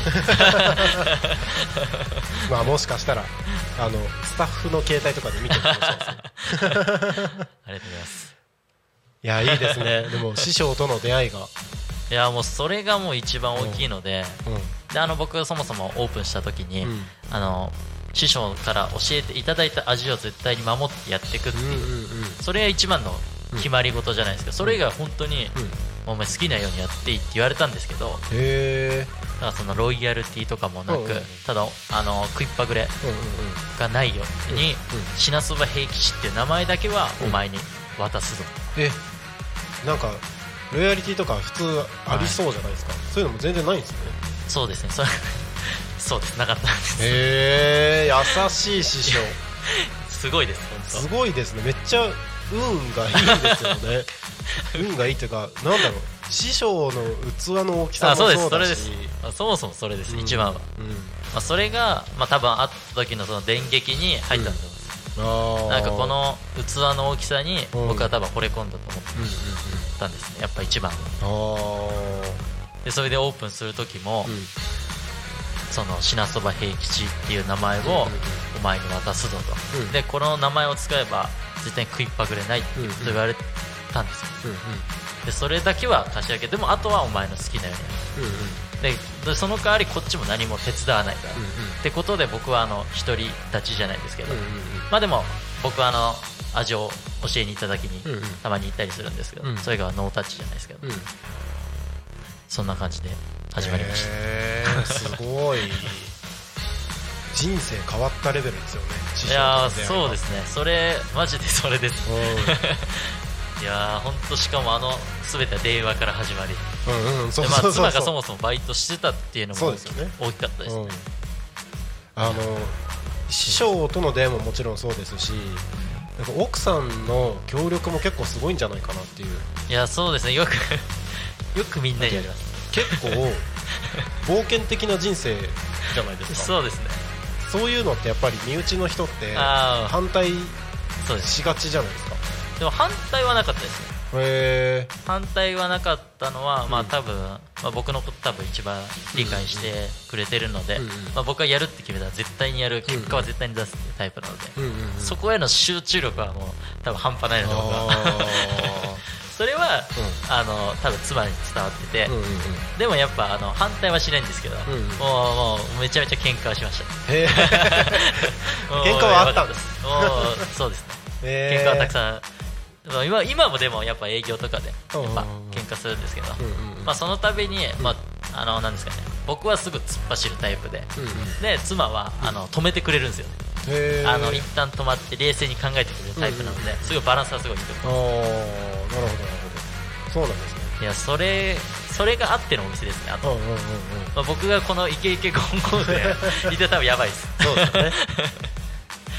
まあもしかしたらあのスタッフの携帯とかで見てるかもしれないですねありがとうございますいやいいですね。[laughs] でも師匠との出会いが。いやもうそれがもう一番大きいので,、うであの僕そもそもオープンした時に、んうん。あの師匠から教えていただいた味を絶対に守ってやっていくってうんうんいう、うん。それが一番の決まり事じゃないですか、それ以外は本当に、うん。お前好きなようにやっていいって言われたんですけどへえだからそのロイヤルティとかもなく、うんうん。ただあの食いっぱぐれうんうんうん。がないように、うん品そば平吉っていう名前だけはお前に渡すぞ、えなんかロイヤリティとか普通ありそうじゃないですか、そういうのも全然ないんですね。そうですね。それ [laughs] そうです。なかったんです。へえ優しい師匠。すごいです本すごいですね。めっちゃ運がいいですよね。[laughs] 運がいいっていうかなんだろう。師匠の器の大きさもそうですそれでそうだしす。あそもそもそれです、うん。一番は、まあ、それが、まあ、多分あった時のその電撃に入ったんだなんかこの器の大きさにうん。僕は多分惚れ込んだと思ったんですね。やっぱ一番。でそれでオープンする時も、その品そば平吉っていう名前をお前に渡すぞと、うん。でこの名前を使えば絶対に食いっぱぐれないって言われたんですよ。でそれだけは貸し上げでもあとはお前の好きなようにやるででその代わりこっちも何も手伝わないから、ってことで僕はあの一人立ちじゃないですけど、うんうんまあでも僕はあの味を教えに行った時にうんうん。たまに行ったりするんですけど、うん。それがノータッチじゃないですけど、うん。うんそんな感じで始まりました、すごい。[laughs] 人生変わったレベルですよね師い匠やそうですね。それマジでそれですいやー本当しかもあの全ては電話から始まり。うんうんうんそうでまあそう。そう妻がそもそもバイトしてたっていうのも大きかったですね。うん。あの師匠との出会いももちろんそうですしなんか奥さんの協力も結構すごいんじゃないかなっていう。いやそうですね。よく [laughs] よくみんなにやります。結構冒険的な人生じゃないですか。そうですね。そういうのってやっぱり身内の人って反対しがちじゃないですかでも反対はなかったですね。反対はなかったのは、まあうん多分、まあ、僕のこと多分一番理解してくれてるので、まあ、僕がやるって決めたら絶対にやる結果は絶対に出すっていうタイプなので、そこへの集中力はもう多分半端ないので僕は。あ [laughs] それは、あの多分妻に伝わってて、でもやっぱあの反対はしないんですけど、もうもうめちゃめちゃ喧嘩はしました。[laughs] 喧嘩はあったんです。もうそうですね。え喧嘩はたくさんまあ今今もでもやっぱ営業とかでやっぱ喧嘩するんですけど、まあ、その度に、まあ、あのなんですかね僕はすぐ突っ走るタイプでで妻はあの止めてくれるんですよね。あの一旦止まって冷静に考えてくれるタイプなので、すごいバランスはすごいいいと思あーうなるほどなるほど。そうなんですね。いやそれそれがあってのお店ですねあと、まあ、僕がこのイケイケゴンゴンで [laughs] いたら多分やばいです。そうですよね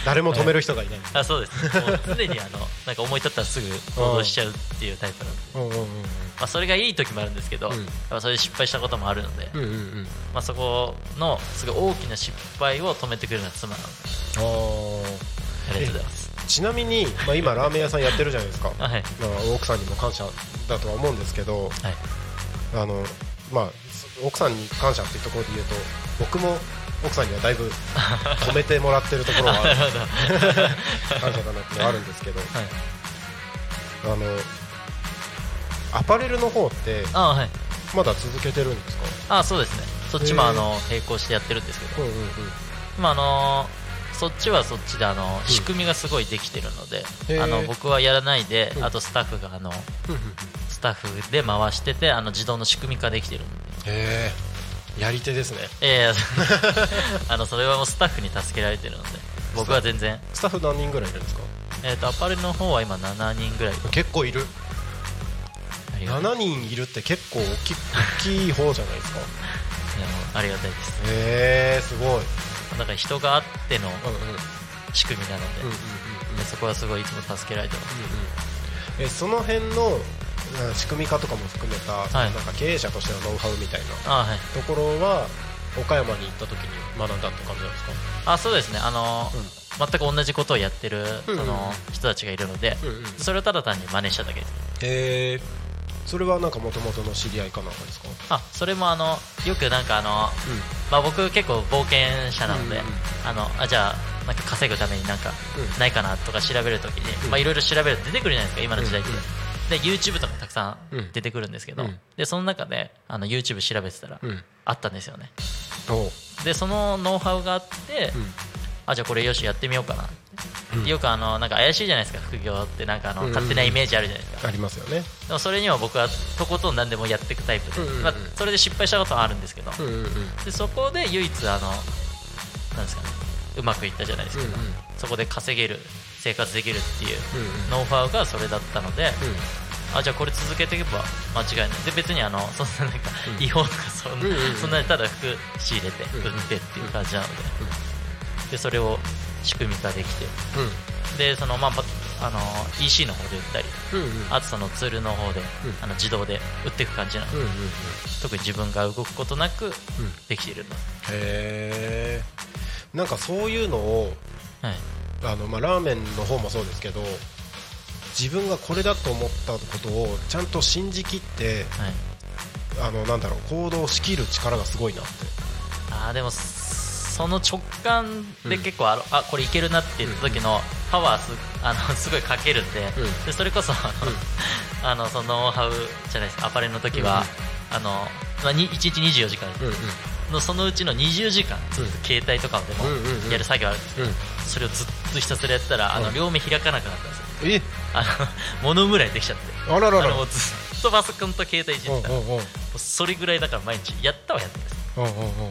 誰も止める人がいない。あそうです。もう常にあのなんか思い立ったらすぐ行動しちゃうっていうタイプなので、うんうんうんまあ、それがいい時もあるんですけど、うん。やっぱそれで失敗したこともあるので、うんうんうん。まあ、そこのすごい大きな失敗を止めてくれるのが妻なので。ありがとうございます。ちなみに、まあ、今ラーメン屋さんやってるじゃないですか、あはい。まあ、奥さんにも感謝だとは思うんですけどはい。あの、まあ、奥さんに感謝っていうところで言うと僕も奥さんにはだいぶ止めてもらってるところは [laughs] 感謝だなってあるんですけどはい。あのアパレルの方ってあはい。まだ続けてるんですか？あそうですね。そっちもあの並行してやってるんですけど。うんうんうん。今あのそっちはそっちであの仕組みがすごいできてるので、へー。あの僕はやらないで、うん。あとスタッフがあのうんうんスタッフで回しててあの自動の仕組み化できてるんでやり手ですね。ええ [laughs] あのそれはもうスタッフに助けられてるので僕は全然。スタッフ何人ぐらいいるんですか？えっ、とアパレルの方は今7人ぐらい。結構いる。ありがたい。7人いるって結構大き大きい方じゃないですか？いやありがたいです。へえすごい。だから人があってのうんうん。仕組みなので,、うんうんうんでそこはすごいいつも助けられてます、えその辺のうん仕組み化とかも含めた、はい。なんか経営者としてのノウハウみたいなところは岡山に行った時に学んだって感じなんですか？あそうですね。あの、うん。全く同じことをやってるうんその人たちがいるので、うんうん。それをただ単に真似しただけです。へえそれはなんか元々の知り合いかなんかですか？あそれもあのよくなんかあの、まあ、僕結構冒険者なので、うんうんうん。あのあじゃあなんか稼ぐためになんかうん。ないかなとか調べるときにいろいろ調べると出てくるじゃないですか今の時代って、うんうんで YouTube とかたくさうん。ん出てくるんですけど、うん。でその中であの YouTube 調べてたらあったんですよね。でそのノウハウがあって、うん。あじゃあこれよしやってみようかな、うん。よくあのなんか怪しいじゃないですか副業って。なんかあの勝手なイメージあるじゃないですか、ありますよね。でもそれには僕はとことん何でもやっていくタイプで、まあ、それで失敗したことはあるんですけど、でそこで唯一あのなんですかねうまくいったじゃないですけど、うんうん。そこで稼げる生活できるっていうノウハウがそれだったので、あじゃあこれ続けていけば間違いない。で別にあの [laughs] そんななんかうん。違法とかそんな,、そんなにただ服仕入れてうん。売ってっていう感じなので,、でそれを仕組み化できて。でそのまあばあの EC の方で売ったりあとそのツールの方で、ん。あの自動で売っていく感じなの。で、特に自分が動くことなくうん。できているの。で、へえんかそういうのをはい、あの、まあ、ラーメンの方もそうですけど自分がこれだと思ったことをちゃんと信じきってはい、あのなんだろう行動しきる力がすごいなって。あーでもその直感で結構あの、あこれいけるなって言った時のパワーす [laughs] あのすごいかけるんで,、うん。でそれこそあの、あのそのノウハウじゃないです。かアパレルの時は、あのまあ、に1日24時間うんうん。のそのうちの20時間ずっと携帯とかでもうんうんうん。やる作業ある。んですよ、うん。それをずっとひたすらやったらあのうん。両目開かなくなったんですよえ？あの物ぐらいできちゃって。あららら。ずっとパソコンと携帯いじってた。らそれぐらいだから毎日やったはやってますうんうんうんうん。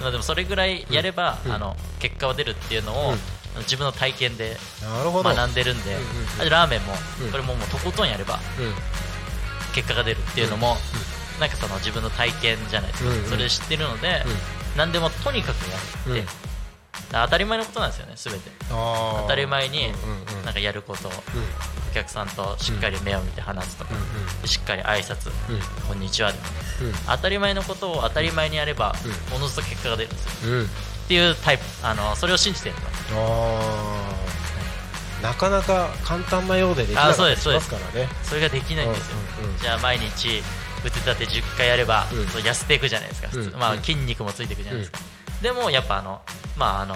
まあでもそれぐらいやれば、うん。あの結果は出るっていうのを、うん。自分の体験で学んでるんで、うラーメンも、うん。これももうとことんやればうん。結果が出るっていうのも、なんかその自分の体験じゃないですか、うんうん。それで知ってるので、うん。何でもとにかくやって、うん当たり前のことなんですよね全て。当たり前にうんうんうんなんかやることうん。お客さんとしっかり目を見て話すとか、しっかり挨拶、うん。こんにちはでもうんうん。当たり前のことを当たり前にやれば、うおのずと結果が出るんですよ。うん。っていうタイプ。あのそれを信じてるなかなか簡単なようでできなかったりしますからね。それができないんですよ、うんうんうんじゃあ毎日腕立て10回やれば、痩せていくじゃないですか、まあ、うん筋肉もついていくじゃないですか、でもやっぱあの、まあ、あの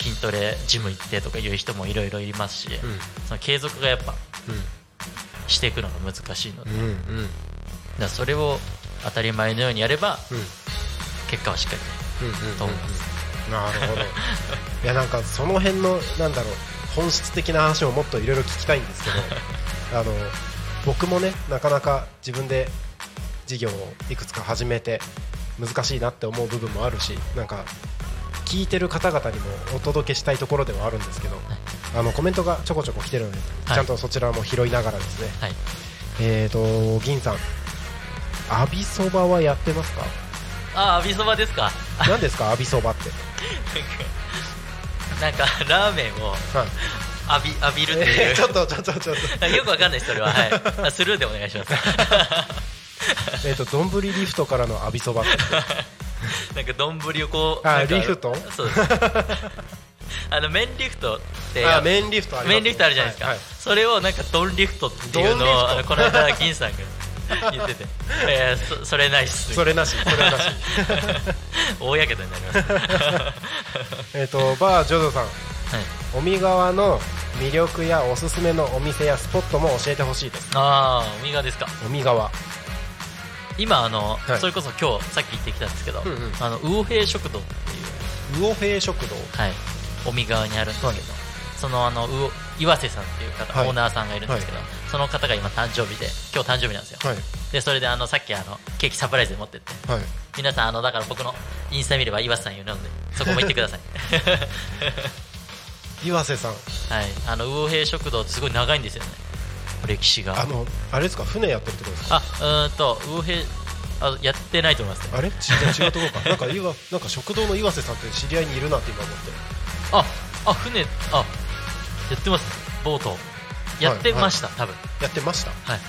筋トレジム行ってとかいう人もいろいろいますし、うん。その継続がやっぱうん。していくのが難しいので、うんうん。らそれを当たり前のようにやればうん。結果はしっかりと思います、なるほど。[laughs] いやなんかその辺のなんだろう本質的な話をもっといろいろ聞きたいんですけど [laughs] あの僕もねなかなか自分で事業をいくつか始めて難しいなって思う部分もあるしなんか聞いてる方々にもお届けしたいところではあるんですけどあのコメントがちょこちょこ来てるので、はいちゃんとそちらも拾いながらですねはいえーと銀さんアビそばはやってますか？ああ、ビそばですか？何ですか？アビそばってなんか、ラーメンをはい浴び浴びるっていう。えーちょっとちょっとちょっとよくわかんないそれは。はい。[laughs] あスルーでお願いします。えっと丼リフトからの浴びそばって [laughs] なんか丼をこう。あリフト？そうです。[laughs] あの、麺リフトって。あ麺リフトあリフトあるじゃないですか。はいそれをなんか丼リフトっていうのを、あのこの間、銀さんが [laughs] 言ってて。えーそそれないっす。それなしそれはなし大やけどになります。はえっとバージョジョさんい。尾身川の魅力やおすすめのお店やスポットも教えてほしいですああ、海側ですか。尾身川今あの、はい。それこそ今日さっき行ってきたんですけど、うんうん。あの魚平食堂っていう。魚平食堂。はい。尾身側にあるんですけど、そのあの魚岩瀬さんっていう方、はい。オーナーさんがいるんですけど、その方が今誕生日で今日誕生日なんですよ、はい。でそれであのさっきあのケーキサプライズで持ってって。はい。皆さんあのだから僕のインスタ見れば岩瀬さんいるのでそこも行ってください。[laughs] 岩瀬さん。はい。あの魚平食堂すごい長いんですよね歴史が。あのあれですか？船やってるってことですか？あうーんと魚平あやってないと思いますね。あれ？違う違うところか。なんか岩なんか食堂の岩瀬さんって知り合いにいるなって今思って。ああ船あやってますね。ボート。やってました、多分。やってました？はい。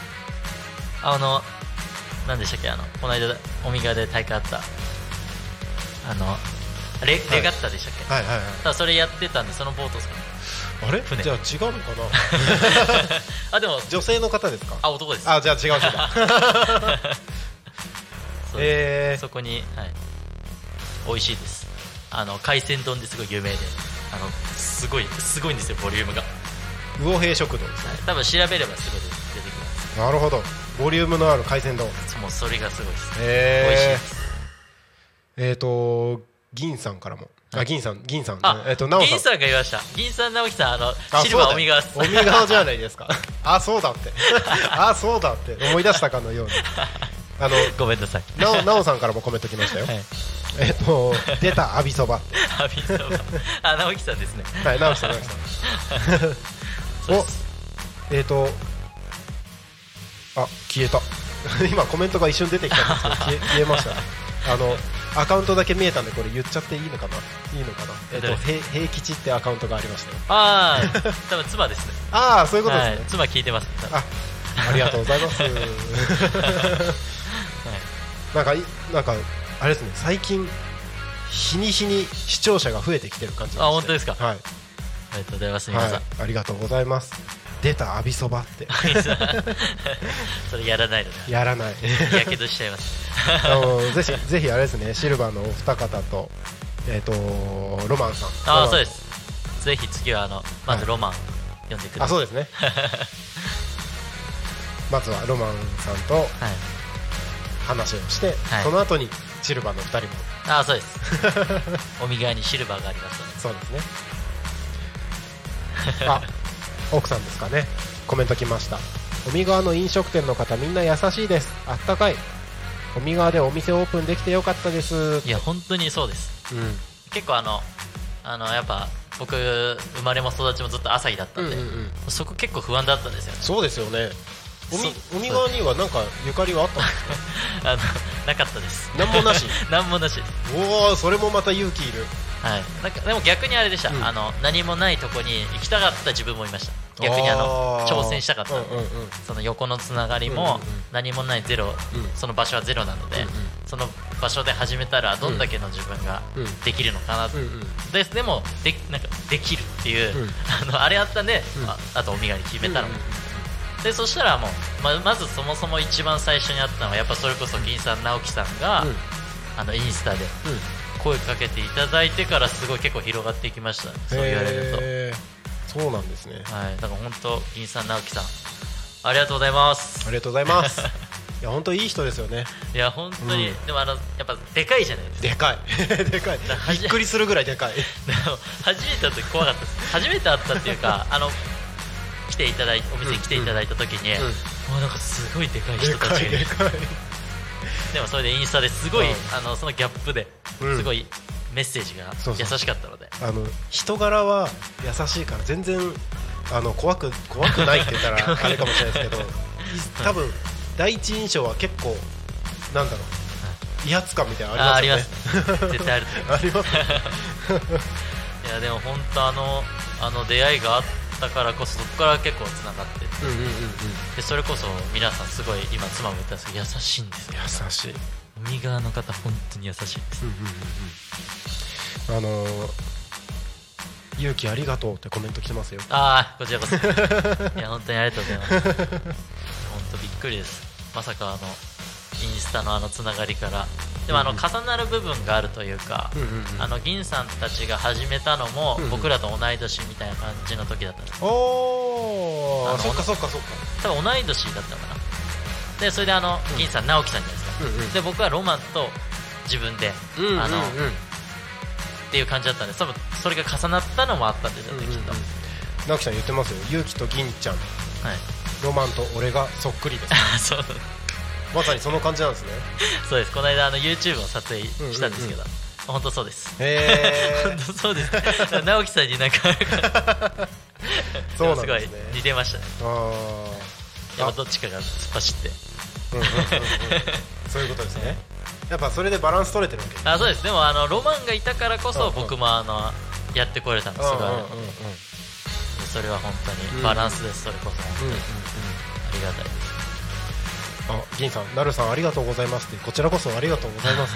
あの何でしたっけ？あのこの間オミガで大会あった。あのレい。レガッタでしたっけ、はいはいはい。ただそれやってたんでそのボートですかねあれ？船。じゃあ違うのかな？[laughs] あでも。女性の方ですか？あ男です。あじゃあ違う人だ。[laughs] えー。そこに、はい、美味しいです。あの海鮮丼ですごい有名で。あのすごいすごいんですよボリュームが、はい魚平食堂。ですね多分調べればすぐ出てきます。なるほど。ボリュームのある海鮮丼。もうそれがすごいです、え美味しいーです。えーと銀さんからもあ銀さん銀さん。あ、えーと直さん。銀さんが言いました。銀さん直樹さんあのあシルバーオミガオミガじゃないですか。あそうだって。あそうだって。思い出したかのように。[laughs] あのごめんなさい。なおなおさんからもコメント来ましたよ、はい。えっ、と出たアビそば [laughs] あみそばあ直樹さんですね。はい直した直した [laughs] そうです。えっ、とあ消えた。今コメントが一瞬出てきたんですけど消え消えました。あのアカウントだけ見えたんでこれ言っちゃっていいのかな？いいのかな？えっ、と誰？平平吉ってアカウントがありましたよ。ああ [laughs] 多分妻ですね。ああそういうことですね、はい、妻聞いてます、あありがとうございます。[laughs] なんかいなんかあれですね。最近日に日に視聴者が増えてきてる感じあ本当ですか。はい、ありがとうございます皆さん、はい、ありがとうございます出たアビそばって。[laughs] それやらないのでやらない。やけどしちゃいます。[laughs] あのぜひぜひあれですねシルバーのお二方とえっ、とロマンさん。ああそうです。すぜひ次はあのまずロマン読んでください、あそうですね。[laughs] まずはロマンさんとはい、話をして、はい。その後にシルバーの二人も。ああそうです。おみ側にシルバーがありますので。そうですね。あ奥さんですかね。コメント来ました。尾身川の飲食店の方みんな優しいです。あったかい。尾身川でお店オープンできてよかったです。いや本当にそうです。うん。結構あのあのやっぱ僕生まれも育ちもずっと朝日だったんで、うんうんうん。そこ結構不安だったんですよそうですよね。尾身そう尾身川にはなんかゆかりはあったんですか？[laughs] あのなかったです。なんもなし。[laughs] なんもなしおおそれもまた勇気いるはい、なんかでも逆にあれでした、うん。あの何もないとこに行きたかった自分もいました。逆にあのー。挑戦したかった、うんうんうん。その横のつながりもうんうんうん。何もないゼロ、うん。その場所はゼロなので、うんうん。その場所で始めたらどんだけの自分がうん。できるのかな、うんうん。ででもでなんかできるっていう、うん。あのあれあったんで、うん。ああとおみがに決めたの、うんうんでそしたらもうままずそもそも一番最初にあったのはやっぱそれこそ銀さん直樹さんが、うん。あのインスタで。うん声かけていただいてからすごい結構広がっていきましたそう言われると、そうなんですね。はい、だから本当銀さん直樹さんありがとうございます。ありがとうございます。[laughs] いや本当いい人ですよね。いや本当に、うん。でもあのやっぱでかいじゃないですか。でかい。[laughs] でかい。だびっくりするぐらいでかい。[laughs] 初めて会った時怖かった。です初めて会ったっていうかあの来ていただいお店に来ていただいた時に、うん。もうなんかすごいでかい人たち。がいるいでもそれでインスタですごい、うん。あのそのギャップでうん。すごいメッセージが優しかったので、あの人柄は優しいから全然あの怖く怖くないって言ったら [laughs] あれかもしれないですけどい多分第一印象は結構なんだろう。威圧感みたいなのあありありまます。すよね絶対あると思いますあります [laughs] いやでも本当あのあの出会いがあったからこそそこから結構つながってうんうんうんうん。でそれこそ皆さんすごい今妻も言ったんですけど優しい。んですよ優しい。海側の方本当に優しいです。うんうんうんうん。あのー勇気ありがとうってコメント来てますよ。ああこちらこそ。[laughs] いや本当にありがとうございます。本当びっくりです。まさかあのインスタのあのつながりからでもあの重なる部分があるというか、あの銀さんたちが始めたのも僕らと同い年みたいな感じの時だったんですおーそっかそっかそっか。多分同い年だったのかな。でそれであのうん。銀さん直樹さんじゃないですか、で僕はロマンと自分で、あのっていう感じだったんで多分それが重なったのもあったんでしょうね、きっと、直樹さん言ってますよ。勇気と銀ちゃん。はい。ロマンと俺がそっくりです。[laughs] そうまさにその感じなんですね。そうです。この間あの YouTube を撮影したんですけど、本当そうです。へ [laughs] 本当そうです。直樹さんになんか [laughs] そうすね。ごい似てましたね。あやっぱどっちかが突っ走って。ーうんうんうんうん。そういうことですね。やっぱそれでバランス取れてるわけあそうです。でもあのロマンがいたからこうんうん。そ僕もあのやってこれたんですすごいあるのでそれは本当にバランスです。それこそ本当に。うんうんうん。ありがたいですあ銀さん、なるさんありがとうございますってこちらこそありがとうございます。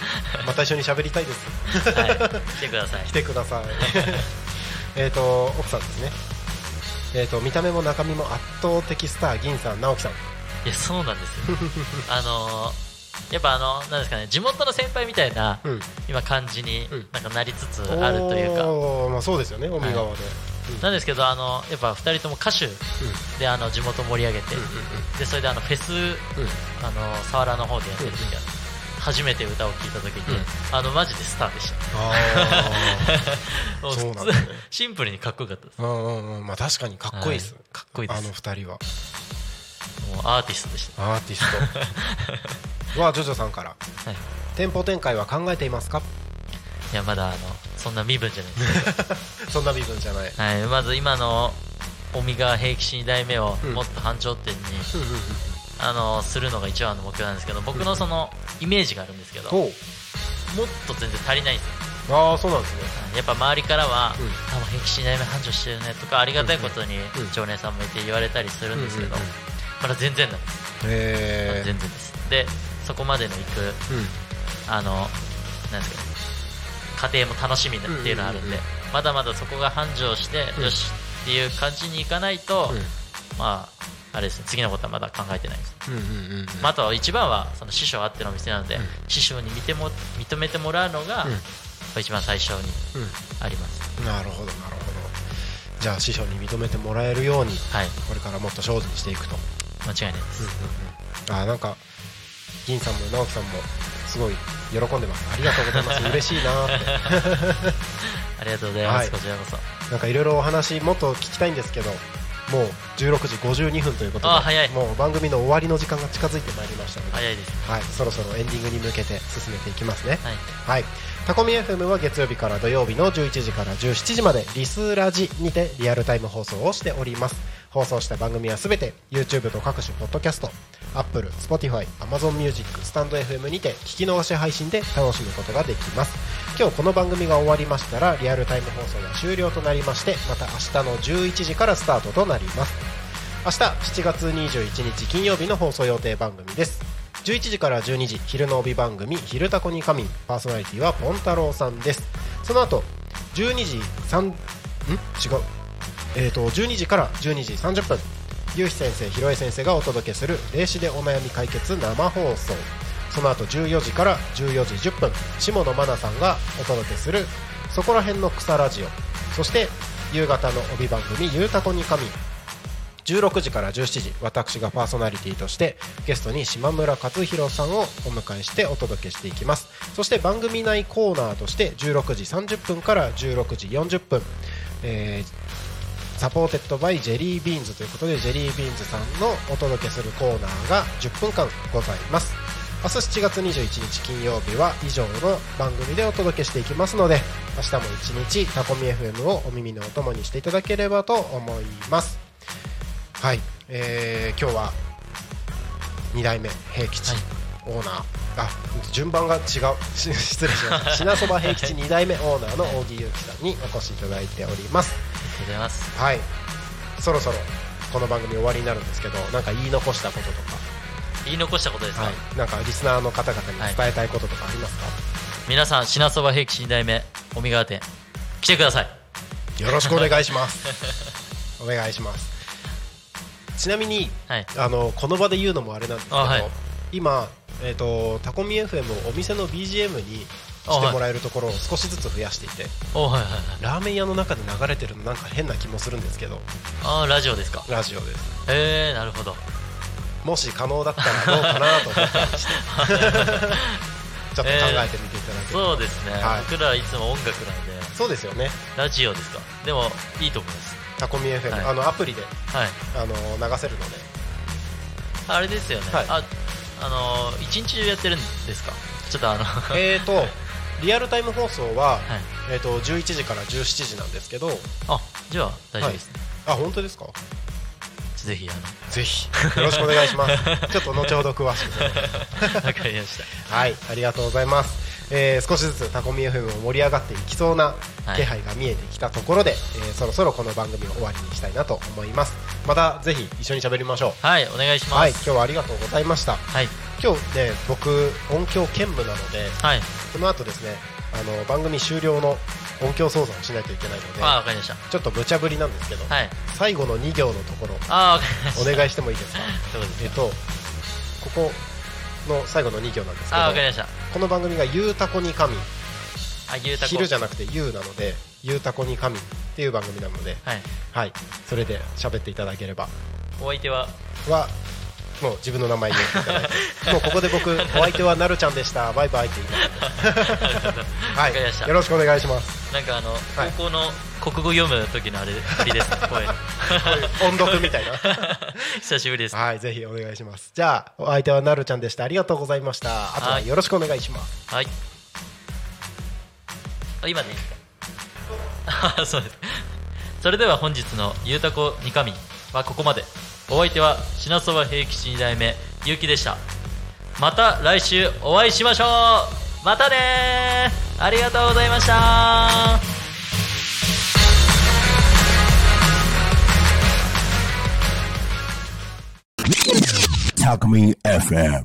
[laughs] また一緒に喋りたいです。はい来てください。来てください。[laughs] えっと奥さんですね。えっ、と見た目も中身も圧倒的スター銀さん直樹さん。いやそうなんですよ。あのやっぱあのなんですかね地元の先輩みたいなうん。今感じにうん。なんかなりつつあるというか。まあそうですよね海側で、なんですけどあのやっぱ2人とも歌手であの地元盛り上げてでそれであのフェスうん。あの佐原の方でやってる時は初めて歌を聴いた時に、うん。あのマジでスターでした。あ [laughs] そうなんだ。ね [laughs] シンプルにかっこよかったです。ーうんうんうん。まあ確かにかっこいいです、はい。かっこいいです。あの二人は。もうアーティストでした。アーティスト。[laughs] はジョジョさんから。はい。店舗展開は考えていますか？いやまだあのそんな身分じゃないです。[laughs] そんな部分じゃない。はい、まず今の尾身川平吉2代目をうん。もっと繁盛店に、うんうんうん。あのするのが一番の目標なんですけど僕のそのイメージがあるんですけど、もっほうと全然足りないんですよ。ああそうなんですね。やっぱ周りからは、うん。多分平吉2代目繁盛してるねとかありがたいことにうん常連さんもいて言われたりするんですけど、うんうんうんまだ全然なんです、へ全然です。でそこまでの行くえうん。あのなんですか家庭も楽しみだっていうのがあるんで、うんうんうん。まだまだそこが繁盛して、うん。よしっていう感じにいかないと、うん。まああれですね次のことはまだ考えてないです、うんうんうんまあ、あとは一番はその師匠あってのお店なので、うん。師匠に見ても認めてもらうのが、一番最初にうん。あります。うんなるほどなるほど。じゃあ師匠に認めてもらえるようにはい。これからもっと精進していくと。間違いないです、あーなんか銀さんも直樹さんもすごい喜んでます。ありがとうございます。[laughs] 嬉しいなーって。ありがとうございます、はい。こちらこそ。なんかいろいろお話もっと聞きたいんですけどもう16時52分ということであ早い。もう番組の終わりの時間が近づいてまいりましたので、早いです。ねはい、そろそろエンディングに向けて進めていきますね。はい。はい、タコミ FM は月曜日から土曜日の11時から17時までリスラジにてリアルタイム放送をしております。放送した番組はすべて YouTube と各種ポッドキャスト Apple、Spotify、Amazon Music、スタンド FM にて聞き逃し配信で楽しむことができます。今日この番組が終わりましたらリアルタイム放送は終了となりましてまた明日の11時からスタートとなります。明日7月21日金曜日の放送予定番組です。11時から12時昼の帯番組「昼タコに仮眠」パーソナリティはポン太郎さんです。その後12時3ん？違う。えー、と12時から12時30分。ゆうひ先生ひろえ先生がお届けする霊視でお悩み解決生放送。その後14時から14時10分下野真奈さんがお届けするそこら辺の草ラジオ。そして夕方の帯番組「ゆうたこにかみん」16時から17時私がパーソナリティとしてゲストに島村克弘さんをお迎えしてお届けしていきます。そして番組内コーナーとして16時30分から16時40分、えー supported by ジェリービーンズということでジェリービーンズさんのお届けするコーナーが10分間ございます。明日7月21日金曜日は以上の番組でお届けしていきますので明日も一日タコミ FM をお耳のお供にしていただければと思います。はい、えー今日は2代目平吉、はい。オーナー。あ順番が違う。し [laughs] 失礼しました。品そば平吉2代目オーナーの扇祐樹さんにお越しいただいております。ありがとうございます。はい。そろそろこの番組終わりになるんですけどなんか言い残したことと言い残したことですか、か、はい、なんかリスナーの方々に伝えたいこととかありますか、皆さん品そば平吉2代目尾身川店来てください。よろしくお願いします。[laughs] お願いします。ちなみにはい。あのこの場で言うのもあれなんですけど、あはい。今、えー、とタコミ FM をお店の BGM にしてもらえるところを少しずつ増やしていておはいはいはい。ラーメン屋の中で流れてるのなんか変な気もするんですけどああラジオですか？ラジオです。へえなるほど。もし可能だったらどうかなと思ったりしてちょっと考えてみていただければ、そうですね、はい。僕らいつも音楽なんで。そうですよね。ラジオですか？でもいいと思います。タコミ FM、はい。あのアプリではい。あの流せるので。あれですよね、はい。ああのー一日中やってるんですか？ちょっとあのえーと [laughs] リアルタイム放送は、はい。えー、と11時から17時なんですけど。あじゃあ大丈夫ですね、あ本当ですか？ぜひあぜひ。よろしくお願いします。[laughs] ちょっと後ほど詳しく。[laughs] わかりました。はい。ありがとうございます、えー少しずつタコミ FM も盛り上がっていきそうなはい。気配が見えてきたところで、えーそろそろこの番組を終わりにしたいなと思います。またぜひ一緒に喋りましょはいお願いします。うはい。今日はありがとうございました。はい。今日ね僕音響兼務なのではいこの後ですねあの番組終了の音響操作をしないといけないのであわかりました。ちょっと無茶ぶりなんですけど、はい。最後の2行のところあわかりました。お願いしてもいいですか？[laughs] そうですえっとここの最後の2行なんですけどあわかりました。この番組が「ゆうたこに神」あゆうたこ。昼じゃなくて「ゆう」なので「ゆうたこに神」っていう番組なのではい。はい。それで喋っていただければ。お相手は？はもう自分の名前言っていただいてもうここで僕お相手はなるちゃんでした。バイバイって言います。の [laughs] ではいよろしくお願いします。なんかあの、はい。高校の国語読む時のあれあれです。ね声の音読みたいな。[laughs] 久しぶりです。はいぜひお願いします。じゃあお相手はなるちゃんでした。ありがとうございました。あとはよろしくお願いします。はい。あ今でいいですかあそうです。それでは本日の「ゆうたこにかみ」はここまでお相手は品そば平吉二代目ゆうきでした。また来週お会いしましょう。またねー。ありがとうございました。タコミ FM